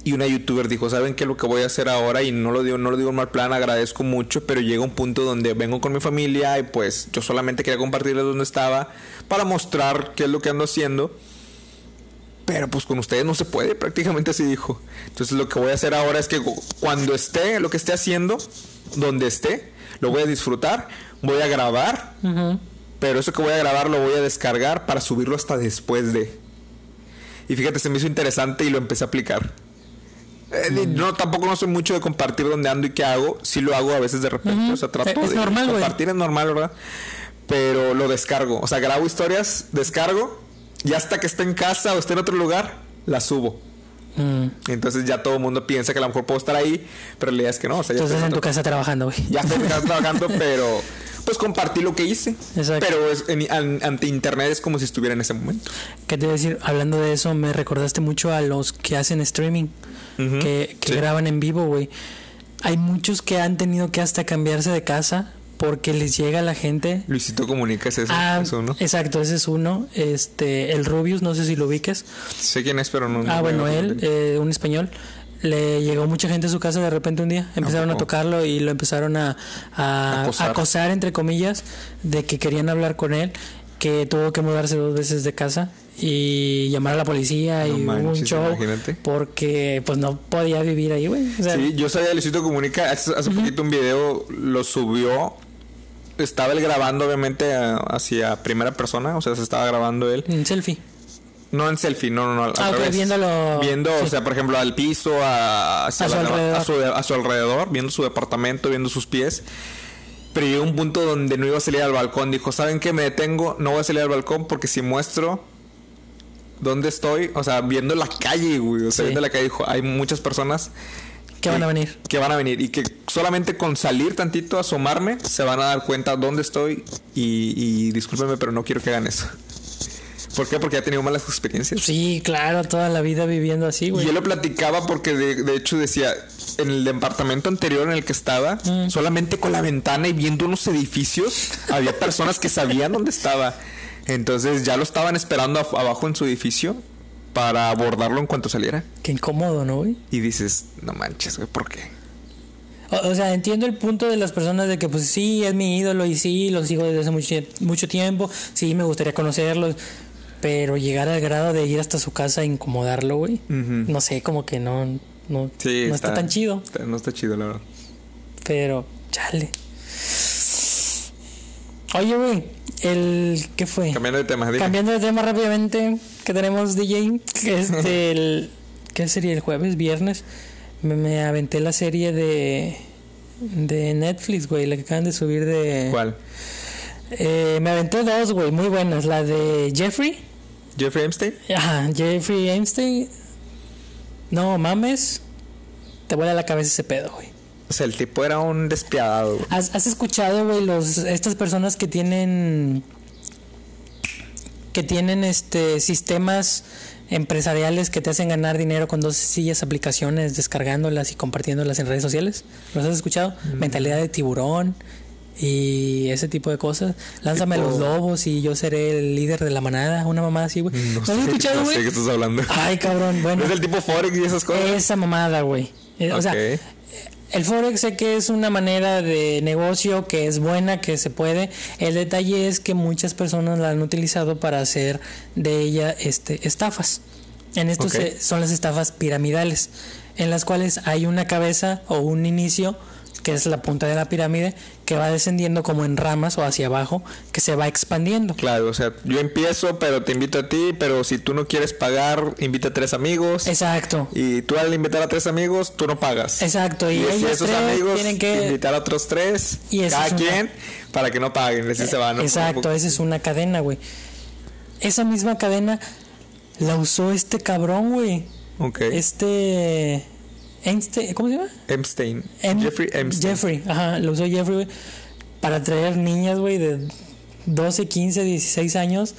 Y una youtuber dijo, ¿saben qué es lo que voy a hacer ahora? Y no lo digo, no lo digo en mal plan, agradezco mucho, pero llega un punto donde vengo con mi familia y pues yo solamente quería compartirles dónde estaba para mostrar qué es lo que ando haciendo. Pero pues con ustedes no se puede, prácticamente así dijo. Entonces lo que voy a hacer ahora es que cu- cuando esté, lo que esté haciendo, donde esté, lo voy a disfrutar, voy a grabar, pero eso que voy a grabar lo voy a descargar para subirlo hasta después de. Y fíjate, se me hizo interesante y lo empecé a aplicar. Eh, No, tampoco no soy mucho de compartir dónde ando y qué hago. Sí lo hago a veces de repente. Ujú. O sea, trato Es de normal, compartir es normal, ¿verdad? Pero lo descargo. O sea, grabo historias, descargo y hasta que esté en casa o esté en otro lugar, las subo. Mm. Entonces ya todo el mundo piensa que a lo mejor puedo estar ahí, pero la realidad es que no. O sea, ya Entonces estoy en tu casa trabajando, güey. ya estoy en casa trabajando, pero pues compartí lo que hice. Exacto. Pero es- en- an- ante internet es como si estuviera en ese momento. ¿Qué te iba a decir? Hablando de eso, me recordaste mucho a los que hacen streaming, que, que sí. graban en vivo, güey. Hay muchos que han tenido que hasta cambiarse de casa porque les llega la gente. Luisito Comunica es Ah, es uno. exacto, ese es uno. Este, el Rubius, no sé si lo ubiques. Sé quién es, pero no. Ah, no bueno, él, eh, un español. Le llegó mucha gente a su casa de repente un día. Empezaron a tocarlo y lo empezaron a, a- Acosar. a acosar, entre comillas, de que querían hablar con él, que tuvo que mudarse dos veces de casa y llamar a la policía No y hubo un manches, show imagínate. porque pues no podía vivir ahí, güey. O sea, Sí, yo sabía Luisito Comunica. Hace, hace poquito un video lo subió. Estaba él grabando, obviamente, hacia primera persona. O sea, se estaba grabando él. un selfie. No en selfie, no, no, no. al Ah, revés. viéndolo- Viendo, o sea, por ejemplo, al piso, a, hacia A su la- alrededor. a su, a su alrededor, viendo su departamento, viendo sus pies. Pero llegó un punto donde no iba a salir al balcón. Dijo, ¿saben qué? Me detengo, no voy a salir al balcón porque si muestro dónde estoy, o sea, viendo la calle, güey. O sea, Sí. viendo la calle, dijo, hay muchas personas que van a venir. que van a venir y que solamente con salir tantito, asomarme, se van a dar cuenta dónde estoy y, y discúlpenme, pero no quiero que hagan eso. ¿Por qué? Porque he tenido malas experiencias. Sí, claro, toda la vida viviendo así, Y güey. yo lo platicaba porque de, de hecho decía, en el departamento anterior en el que estaba, Mm. solamente con la ventana y viendo unos edificios, había personas que sabían dónde estaba. Entonces ya lo estaban esperando abajo en su edificio para abordarlo en cuanto saliera. Qué incómodo, ¿no, güey? Y dices, no manches, güey, ¿por qué? O, o sea, entiendo el punto de las personas de que, pues sí, es mi ídolo y sí, lo sigo desde hace mucho, tie- mucho tiempo, sí, me gustaría conocerlos, pero llegar al grado de ir hasta su casa a incomodarlo, güey, no sé, como que no, no, Sí, no está, tan chido, está- no está chido, la verdad. pero chale. Oye, güey, el. ¿Qué fue? Cambiando de tema, dime. Cambiando de tema rápidamente, que tenemos DJ, que este, el, ¿qué sería el jueves, viernes? Me, me aventé la serie de de Netflix, güey, la que acaban de subir de ¿Cuál? Eh, me aventé dos, güey, muy buenas, la de Jeffrey, ¿Jeffrey Epstein? ajá, Jeffrey Einstein. No mames, te vuela la cabeza ese pedo, güey. O sea, el tipo era un despiadado. güey. ¿Has, has escuchado, güey, los estas personas que tienen que tienen este sistemas empresariales que te hacen ganar dinero con dos sencillas aplicaciones, descargándolas y compartiéndolas en redes sociales? ¿Los has escuchado? Mentalidad de tiburón y ese tipo de cosas. Lánzame a los lobos y yo seré el líder de la manada, una mamada así, güey. No ¿No, sé, has escuchado, no sé güey? qué estás hablando. Ay, cabrón, bueno. ¿No es el tipo Forex y esas cosas? Esa mamada, güey. Eh, O sea, Ok. El Forex sé que es una manera de negocio que es buena, que se puede. El detalle es que muchas personas la han utilizado para hacer de ella este, estafas. En esto se- son las estafas piramidales, en las cuales hay una cabeza o un inicio, que es la punta de la pirámide, que va descendiendo como en ramas o hacia abajo, que se va expandiendo. Claro, o sea, yo empiezo, pero te invito a ti, pero si tú no quieres pagar, invita a tres amigos. Exacto. Y tú al invitar a tres amigos, tú no pagas. Exacto, y ellos esos tres amigos tienen que- invitar a otros tres, Y cada una- quien, para que no paguen, así se van. ¿no? Exacto, esa es una cadena, güey. Esa misma cadena la usó este cabrón, güey. Ok. Este. Einstein, ¿Cómo se llama? Epstein. Em- Jeffrey Epstein. Jeffrey, ajá, lo usó Jeffrey, güey. Para traer niñas, güey, de 12, 15, 16 años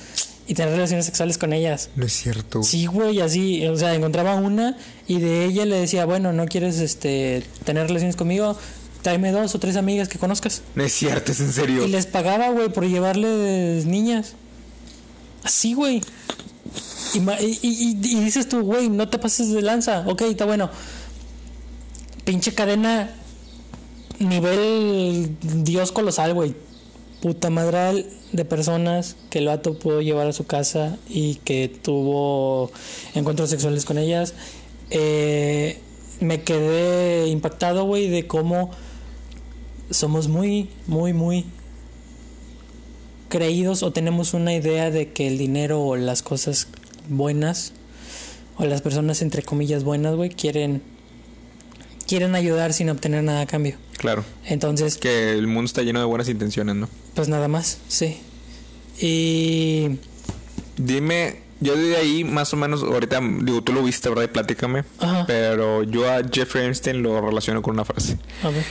y tener relaciones sexuales con ellas. No es cierto. Sí, güey, así, o sea, encontraba una y de ella le decía, bueno, ¿no quieres este tener relaciones conmigo? Tráeme dos o tres amigas que conozcas. No es cierto, es en serio. Y les pagaba, güey, por llevarles niñas. Así, güey. Y, y- y- y dices tú, güey, no te pases de lanza. Ok, está bueno. Pinche cadena. Nivel Dios colosal, güey. Puta madral de personas que el vato pudo llevar a su casa y que tuvo encuentros sexuales con ellas. Eh, me quedé impactado, güey, de cómo somos muy, muy, muy creídos o tenemos una idea de que el dinero o las cosas buenas o las personas entre comillas buenas, güey, quieren quieren ayudar sin obtener nada a cambio. Claro. Entonces, Que el mundo está lleno de buenas intenciones, ¿no? pues nada más, sí. Y Dime, yo de ahí más o menos, ahorita digo, tú lo viste, ¿verdad? Y platícame. Ajá. Pero yo a Jeffrey Epstein lo relaciono con una frase. a ver.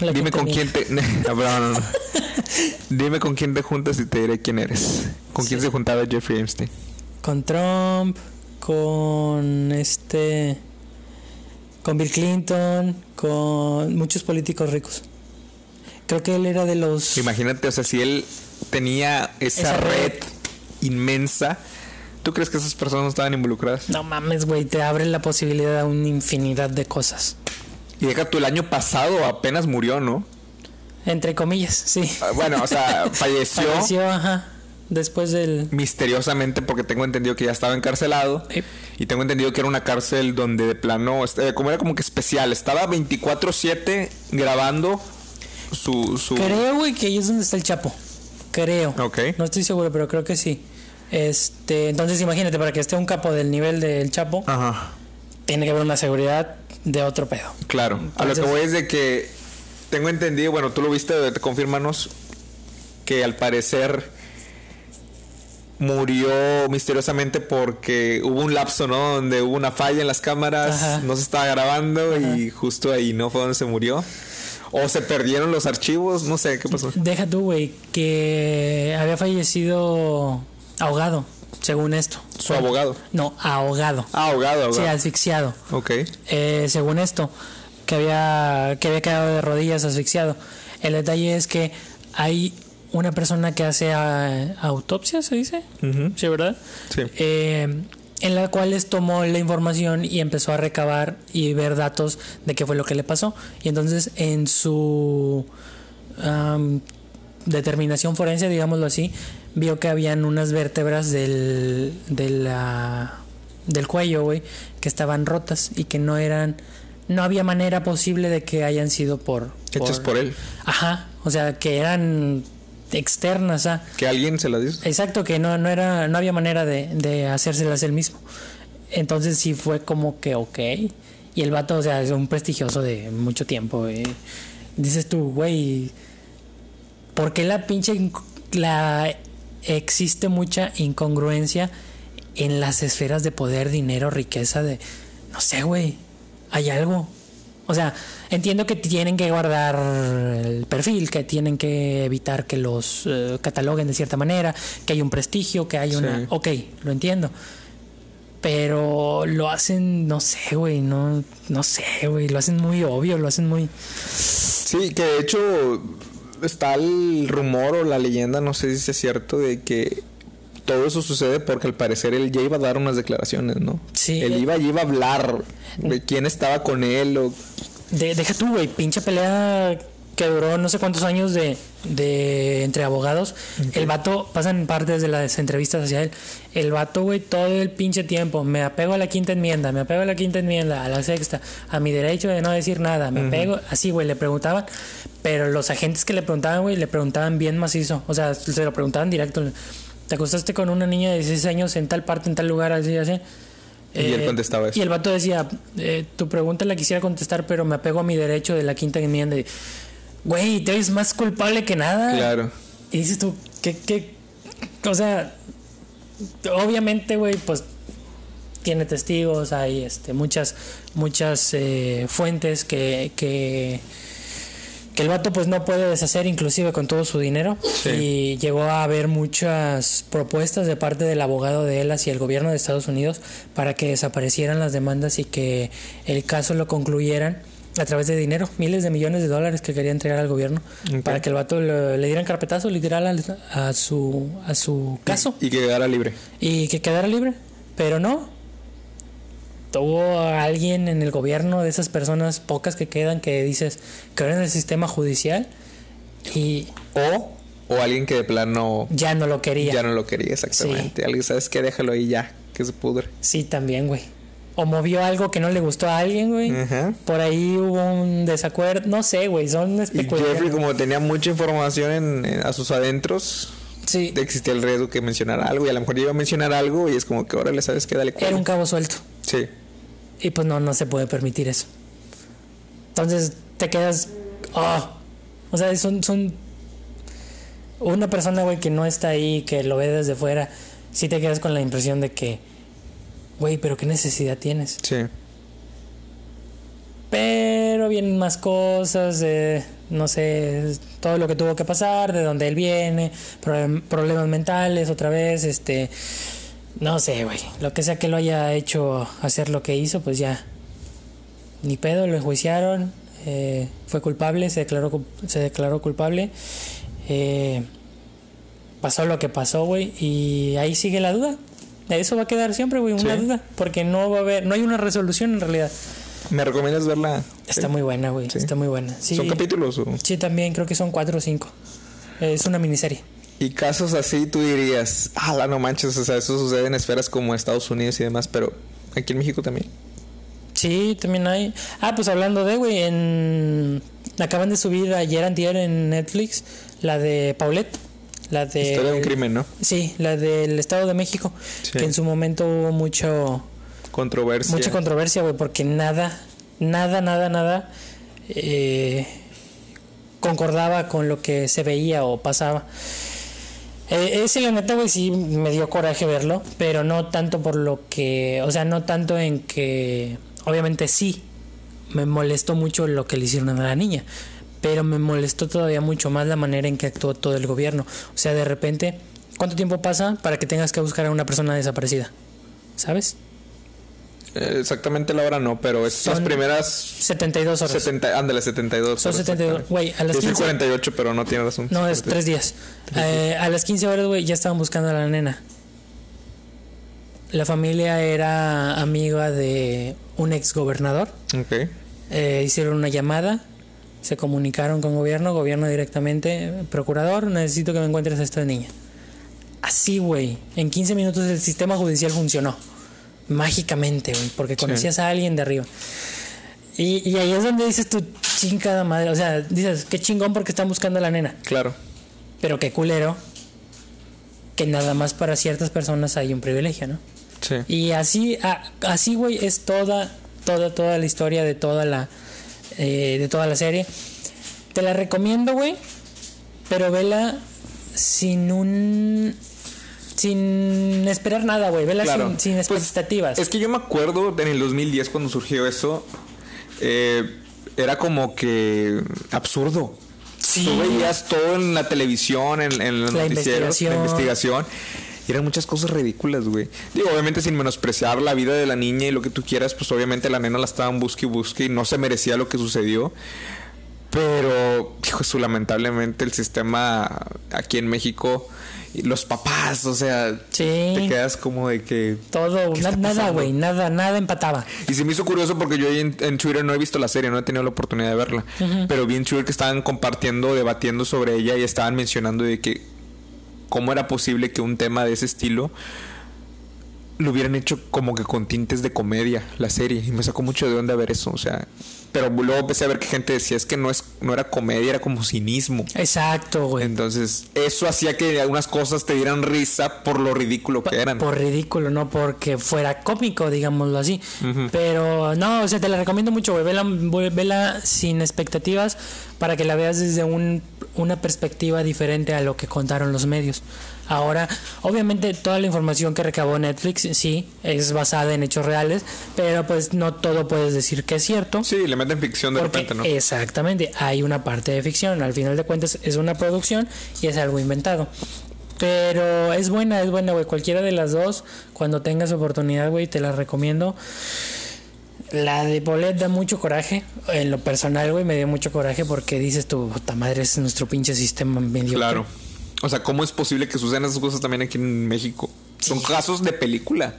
La Dime con quién te... No, no, no. Dime con quién te juntas y te diré quién eres. ¿Con quién se juntaba Jeffrey Epstein? con Trump, con este con Bill Clinton, con muchos políticos ricos. Creo que él era de los Imagínate, o sea, si él tenía esa, Esa red. red inmensa, ¿tú crees que esas personas no estaban involucradas? No mames, güey, te abre la posibilidad a una infinidad de cosas. Y deja tú, el año pasado apenas murió, ¿no? Entre comillas, sí. Ah, Bueno, o sea, falleció, Falleció, ajá, después del... misteriosamente porque tengo entendido que ya estaba encarcelado. Eh, Y tengo entendido que era una cárcel donde de plano, este, como era como que especial, estaba 24/7 grabando su... su... Creo, güey, que ahí es donde está el Chapo. Creo. Ok. No estoy seguro, pero creo que sí. Este, entonces imagínate, para que esté un capo del nivel del Chapo, Ajá, tiene que haber una seguridad de otro pedo. claro. A lo que voy es de que tengo entendido, bueno, tú lo viste, confírmanos que al parecer murió misteriosamente porque hubo un lapso, ¿no? Donde hubo una falla en las cámaras, Ajá. no se estaba grabando y justo ahí no fue donde se murió. O se perdieron los archivos, no sé qué pasó. Deja tú, güey, que había fallecido ahogado, según esto. Su abogado. No, ahogado. Ah, ahogado, Sí, ahogado. asfixiado. Ok. Eh, según esto, que había, que había quedado de rodillas asfixiado. El detalle es que hay una persona que hace ah, autopsia, ¿se dice? Ujú. Sí, ¿verdad? Sí. Eh, en la cual les tomó la información y empezó a recabar y ver datos de qué fue lo que le pasó. Y entonces en su am, determinación forense, digámoslo así, vio que habían unas vértebras del, de la- del cuello, güey, que estaban rotas y que no eran... No había manera posible de que hayan sido por... Hechas por él. Ajá, o sea, que eran externas, ¿ah? Que alguien se las dice. Exacto, que no, no era, no había manera de, de hacérselas él mismo. Entonces sí fue como que ok. Y el vato, o sea, es un prestigioso de mucho tiempo. eh. Dices tú, güey, ¿por qué la pinche inc- la existe mucha incongruencia en las esferas de poder, dinero, riqueza, de... No sé, güey. Hay algo. O sea, entiendo que tienen que guardar el perfil, que tienen que evitar que los eh, cataloguen de cierta manera, que hay un prestigio, que hay una... Sí. Ok, lo entiendo. Pero lo hacen, no sé, güey, no, no sé, güey, lo hacen muy obvio, lo hacen muy... Sí, que de hecho está el rumor o la leyenda, no sé si es cierto, de que todo eso sucede porque al parecer él ya iba a dar unas declaraciones, ¿no? Sí. Él iba, iba a hablar de quién estaba con él o... De- deja tú, güey, pinche pelea que duró no sé cuántos años de, de entre abogados. El vato, pasan partes de las entrevistas hacia él. El vato, güey, todo el pinche tiempo. Me apego a la quinta enmienda, me apego a la quinta enmienda, a la sexta, a mi derecho de no decir nada. Me apego, así, güey, le preguntaban. Pero los agentes que le preguntaban, güey, le preguntaban bien macizo. O sea, se lo preguntaban directo. ¿Te acostaste con una niña de 16 años en tal parte, en tal lugar, así, así? Y él contestaba eso. Y el vato decía, eh, tu pregunta la quisiera contestar, pero me apego a mi derecho de la quinta enmienda. Y, Güey, te ves más culpable que nada. Claro. Y dices tú, ¿qué, qué? O sea, obviamente, güey, pues tiene testigos, hay este, muchas, muchas eh, fuentes que, que, que el vato pues no puede deshacer inclusive con todo su dinero. Sí. Y llegó a haber muchas propuestas de parte del abogado de él hacia el gobierno de Estados Unidos para que desaparecieran las demandas y que el caso lo concluyeran a través de dinero, miles de millones de dólares que quería entregar al gobierno para que el vato le, le dieran carpetazo literal al- a, su a su caso Y que quedara libre. y que quedara libre, pero no. Tuvo a alguien en el gobierno de esas personas pocas que quedan que dices que en el sistema judicial y O, o alguien que de plano ya no lo quería. ya no lo quería exactamente. Alguien, ¿sabes qué? Déjalo ahí ya, que se pudre. Sí, también, güey. O movió algo que no le gustó a alguien, güey. Ajá. Por ahí hubo un desacuerdo, no sé, güey, son Y especulaciones. Jeffrey, como tenía mucha información en, en- a sus adentros, Sí, existía el riesgo que mencionara algo. Y a lo mejor iba a mencionar algo y es como que ahora le sabes que dale era cuerda. un cabo suelto. Sí. Y pues no, no se puede permitir eso. Entonces te quedas. ah O sea, son, son. Una persona, güey, que no está ahí, que lo ve desde fuera, sí te quedas con la impresión de que. Güey, pero qué necesidad tienes. Sí. Pero vienen más cosas, eh, no sé, todo lo que tuvo que pasar, de dónde él viene, problem- problemas mentales otra vez, este, no sé, güey, lo que sea que lo haya hecho hacer lo que hizo, pues ya, ni pedo, lo enjuiciaron, eh, fue culpable, se declaró, se declaró culpable, eh, pasó lo que pasó, güey, y ahí sigue la duda. Eso va a quedar siempre, güey, una Sí. duda, porque no va a haber, no hay una resolución en realidad. ¿Me recomiendas verla? Está muy buena, güey. Sí. Está muy buena. Sí, ¿Son capítulos o...? Sí, también creo que son cuatro o cinco. Es una miniserie. Y casos así tú dirías, ah, no manches, o sea, eso sucede en esferas como Estados Unidos y demás, pero aquí en México también. Sí, también hay. Ah, pues hablando de, güey, en... Acaban de subir ayer antier en Netflix la de Paulette. La de... Historia de un crimen, ¿no? Sí, la del Estado de México. Sí. Que en su momento hubo mucho... Controversia. Mucha controversia, güey, porque nada, nada, nada, nada eh, concordaba con lo que se veía o pasaba. Eh, ese, la neta, güey, sí me dio coraje verlo, pero no tanto por lo que, o sea, no tanto en que, obviamente sí, me molestó mucho lo que le hicieron a la niña, pero me molestó todavía mucho más la manera en que actuó todo el gobierno. O sea, de repente, ¿cuánto tiempo pasa para que tengas que buscar a una persona desaparecida? ¿Sabes? Eh, exactamente la hora no, pero es las Son primeras 72 horas. 70, ándale, 72. Son horas, 72. exactamente. Güey, a las Yo soy 15 48, pero no tiene razón. No, es tres días. Eh, a las 15 horas, güey, ya estaban buscando a la nena. La familia era amiga de un ex gobernador. Ok. Eh, hicieron una llamada, se comunicaron con gobierno, gobierno directamente, procurador, necesito que me encuentres a esta niña. Así, güey, en 15 minutos el sistema judicial funcionó. Mágicamente, güey, porque conocías a alguien de arriba. Y, y ahí es donde dices tu chingada madre, o sea, dices, qué chingón porque están buscando a la nena. Claro. Pero qué culero que nada más para ciertas personas hay un privilegio, ¿no? Sí. Y así, a- así, güey, es toda, toda, toda la historia de toda la, eh, de toda la serie. Te la recomiendo, güey, pero vela sin un, sin esperar nada, güey. Vela Claro. sin, sin Pues, expectativas. Es que yo me acuerdo en el 2010 cuando surgió eso, eh, era como que absurdo. Sí. Tú veías todo en la televisión, en, en los La noticieros, investigación. la investigación. Y eran muchas cosas ridículas, güey. Digo, obviamente sin menospreciar la vida de la niña y lo que tú quieras, pues obviamente la nena la estaban busque y busque y no se merecía lo que sucedió. Pero, hijo, su lamentablemente el sistema aquí en México, los papás, o sea, Sí. te quedas como de que Todo, ¿Qué na- nada, güey, nada, nada empataba. y se me hizo curioso porque yo ahí en, en Twitter no he visto la serie, no he tenido la oportunidad de verla. Pero vi en Twitter que estaban compartiendo, debatiendo sobre ella y estaban mencionando de que cómo era posible que un tema de ese estilo lo hubieran hecho como que con tintes de comedia, la serie. Y me sacó mucho de onda ver eso, o sea... Pero luego empecé a ver que gente decía, es que no, es, no era comedia, era como cinismo. Exacto, güey. Entonces, eso hacía que algunas cosas te dieran risa por lo ridículo que eran. Por ridículo, no porque fuera cómico, digámoslo así. Pero no, o sea, te la recomiendo mucho, güey. Vela, vela sin expectativas para que la veas desde un, una perspectiva diferente a lo que contaron los medios. Ahora, obviamente toda la información que recabó Netflix, sí, es basada en hechos reales, pero pues no todo puedes decir que es cierto. Sí, le meten ficción de repente, ¿no? exactamente, hay una parte de ficción, al final de cuentas es una producción y es algo inventado. Pero es buena, es buena, güey. Cualquiera de las dos, cuando tengas oportunidad, güey, te la recomiendo. La de Paulette da mucho coraje. En lo personal, güey, me dio mucho coraje porque dices tu puta madre es nuestro pinche sistema medio. Claro. O sea, ¿cómo es posible que sucedan esas cosas también aquí en México? Son casos de película.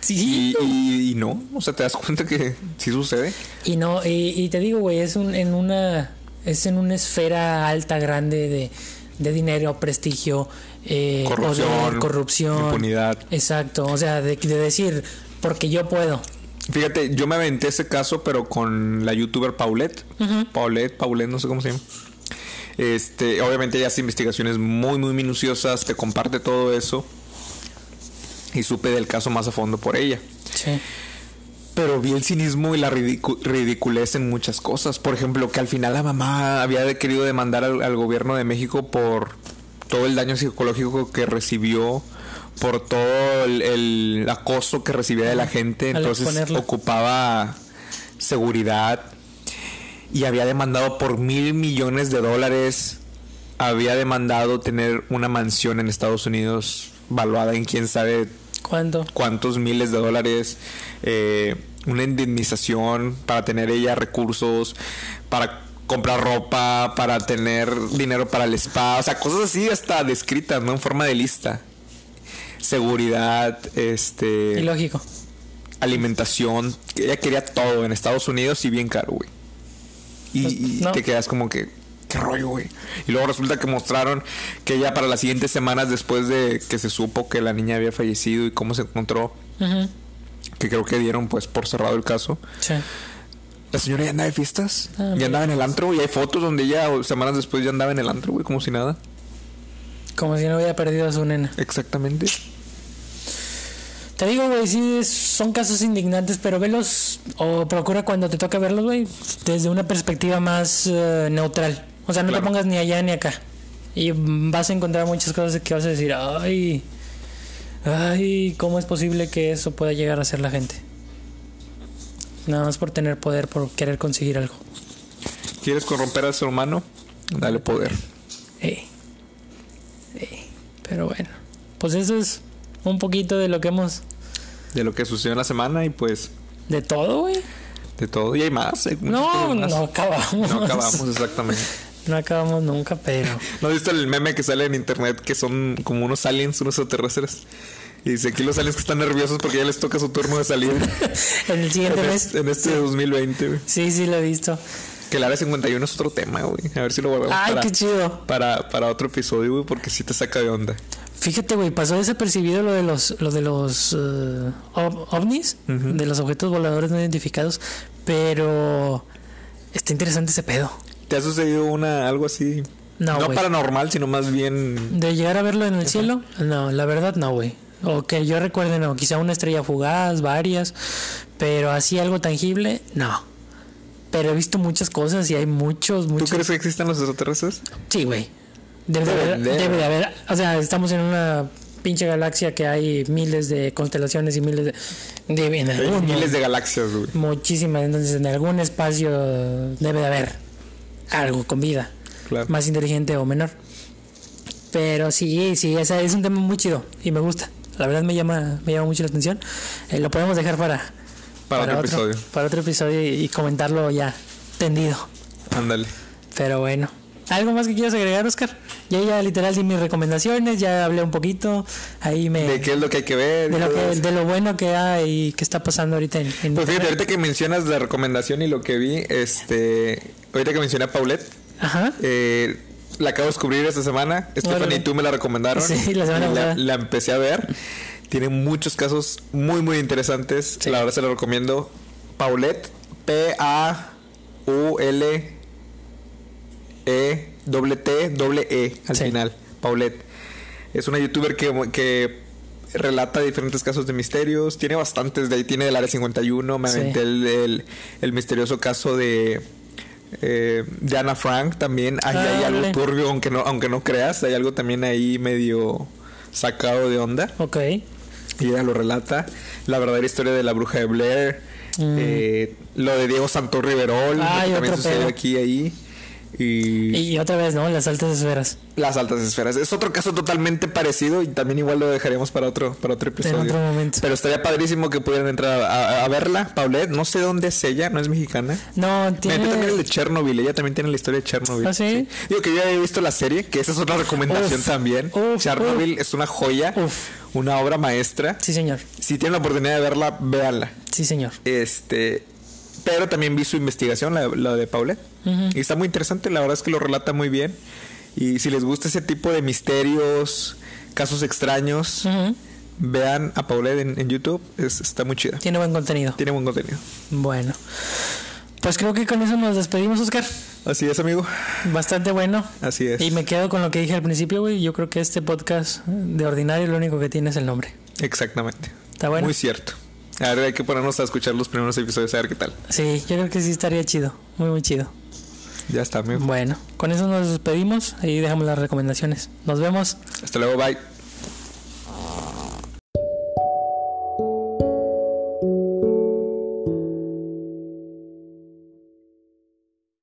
Sí. Y, y- y no, o sea, te das cuenta que sí sucede. Y no, y, y te digo, güey, es un, en una es en una esfera alta, grande de, de dinero, prestigio, eh, Corrupción, poder, corrupción, impunidad. Exacto, o sea, de, de decir, porque yo puedo. Fíjate, yo me aventé ese caso, pero con la youtuber Paulette. Paulette, Paulette, no sé cómo se llama. Este, obviamente ella hace investigaciones muy, muy minuciosas, te comparte todo eso. Y supe del caso más a fondo por ella. Sí. Pero vi el cinismo y la ridicu- ridiculez en muchas cosas. Por ejemplo, que al final la mamá había querido demandar al, al gobierno de México por todo el daño psicológico que recibió, por todo el, el acoso que recibía de la gente. Entonces ocupaba seguridad y había demandado por mil millones de dólares. Había demandado tener una mansión en Estados Unidos valuada en quién sabe cuántos miles de dólares, eh, una indemnización para tener ella recursos, para comprar ropa, para tener dinero para el spa, o sea, cosas así hasta descritas, ¿no? En forma de lista. Seguridad, este, Ilógico. alimentación, ella quería todo en Estados Unidos y bien caro, güey. Y, Pues, y no. te quedas como que, qué rollo, güey. Y luego resulta que mostraron que ya para las siguientes semanas después de que se supo que la niña había fallecido y cómo se encontró, que creo que dieron pues por cerrado el caso. Sí. La señora ya andaba de fiestas, Ah, ya andaba en el antro y hay fotos donde ella o semanas después ya andaba en el antro, güey, como si nada. Como si no hubiera perdido a su nena. Exactamente. Te digo, güey, sí, es- son casos indignantes, pero velos o procura cuando te toque verlos, güey, desde una perspectiva más eh, neutral. O sea, no Claro. te pongas ni allá ni acá. Y vas a encontrar muchas cosas que vas a decir, ay, ay, ¿cómo es posible que eso pueda llegar a ser la gente? Nada más por tener poder, por querer conseguir algo. ¿Quieres corromper al ser humano? Dale poder. Pero bueno, pues eso es un poquito de lo que hemos... De lo que sucedió en la semana y pues De todo, güey. de todo. Y hay más. hay muchas No, más. no acabamos. No acabamos exactamente. No acabamos nunca, pero. ¿No has visto el meme que sale en internet que son como unos aliens, unos extraterrestres? Y dice aquí los aliens que están nerviosos porque ya les toca su turno de salir en el siguiente en, mes. este, en este 2020, güey. Sí, sí, lo he visto. Que el área 51 es otro tema, güey. A ver si lo guardamos Ay, para, qué chido. para, para otro episodio, güey, porque sí te saca de onda. Fíjate, güey, pasó desapercibido lo de los, lo de los ov- ovnis, de los objetos voladores no identificados, pero está interesante ese pedo. ¿Te ha sucedido una algo así? No, no paranormal, sino más bien. ¿De llegar a verlo en el cielo? No, la verdad no, güey. O que yo recuerde, no. Quizá una estrella fugaz, varias. Pero así algo tangible, no. Pero he visto muchas cosas y hay muchos, ¿Tú muchos. crees que existen los extraterrestres? Sí, güey. Debe, de haber, de. debe de haber. O sea, estamos en una pinche galaxia que hay miles de constelaciones y miles de... de en Hay algún- miles de galaxias, güey. Muchísimas, entonces en algún espacio debe de haber algo con vida, Claro. más inteligente o menor. Pero sí, sí, ese es un tema muy chido y me gusta. La verdad me llama, me llama mucho la atención. Eh, lo podemos dejar para, Para otro episodio. Para otro episodio y, y comentarlo ya tendido. Ándale. Pero bueno. ¿Algo más que quieras agregar, Oscar? Yo ya literal di mis recomendaciones, ya hablé un poquito. Ahí me... ¿De qué es lo que hay que ver? de lo, todo que, eso. de lo bueno que hay y que está pasando ahorita en, en Pues fíjate, ahorita que mencionas la recomendación y lo que vi, este. Ahorita que mencioné a Paulette, Ajá. eh, la acabo de descubrir esta semana. Stephanie y tú me la recomendaron. Sí, la semana pasada. la, empecé a ver. Tiene muchos casos muy, muy interesantes. Sí. La verdad se lo recomiendo. Paulette, P-A-U-L. E doble T doble E al Sí. final, Paulette. Es una youtuber que, que relata diferentes casos de misterios. Tiene bastantes de ahí. Tiene del área 51. Me Sí. aventé el, el, el misterioso caso de, eh, de Ana Frank también. Ahí Ah, hay algo órale. turbio, aunque no, aunque no creas. Hay algo también ahí medio sacado de onda. Ok. Y ella lo relata. La verdadera historia de la bruja de Blair. Mm. eh, lo de Diego Santos Riverol. Ay, que también sucedió aquí ahí. Y, Y otra vez, ¿no? Las altas esferas. las altas esferas. Es otro caso totalmente parecido y también igual lo dejaremos para otro, para otro episodio. otro momento. Pero estaría padrísimo que pudieran entrar a, a- a verla. Paulette, no sé dónde es ella, no es mexicana. No, tiene... aventé también el de Chernobyl, ella también tiene la historia de Chernobyl. ¿Ah, sí? Digo que yo ya he visto la serie, que esa es otra recomendación Uf, también. uf, Chernobyl es una joya, Uf. una obra maestra. Sí, señor. Si tienen la oportunidad de verla, véanla. Sí, señor. Este, pero también vi su investigación, la, la de Paulette. Y está muy interesante, la verdad es que lo relata muy bien. Y si les gusta ese tipo de misterios, casos extraños, vean a Paulette en, en YouTube, es- está muy chida. Tiene buen contenido. Tiene buen contenido. Bueno. Pues creo que con eso nos despedimos, Oscar. Así es, amigo. Bastante bueno. Así es. Y me quedo con lo que dije al principio, güey. Yo creo que este podcast de ordinario lo único que tiene es el nombre. Exactamente. ¿Está bueno? Muy cierto. Ahora hay que ponernos a escuchar los primeros episodios a ver qué tal. Sí, yo creo que sí estaría chido. Muy, muy chido. Ya está, amigo. Bueno, con eso nos despedimos y dejamos las recomendaciones. Nos vemos. Hasta luego, bye.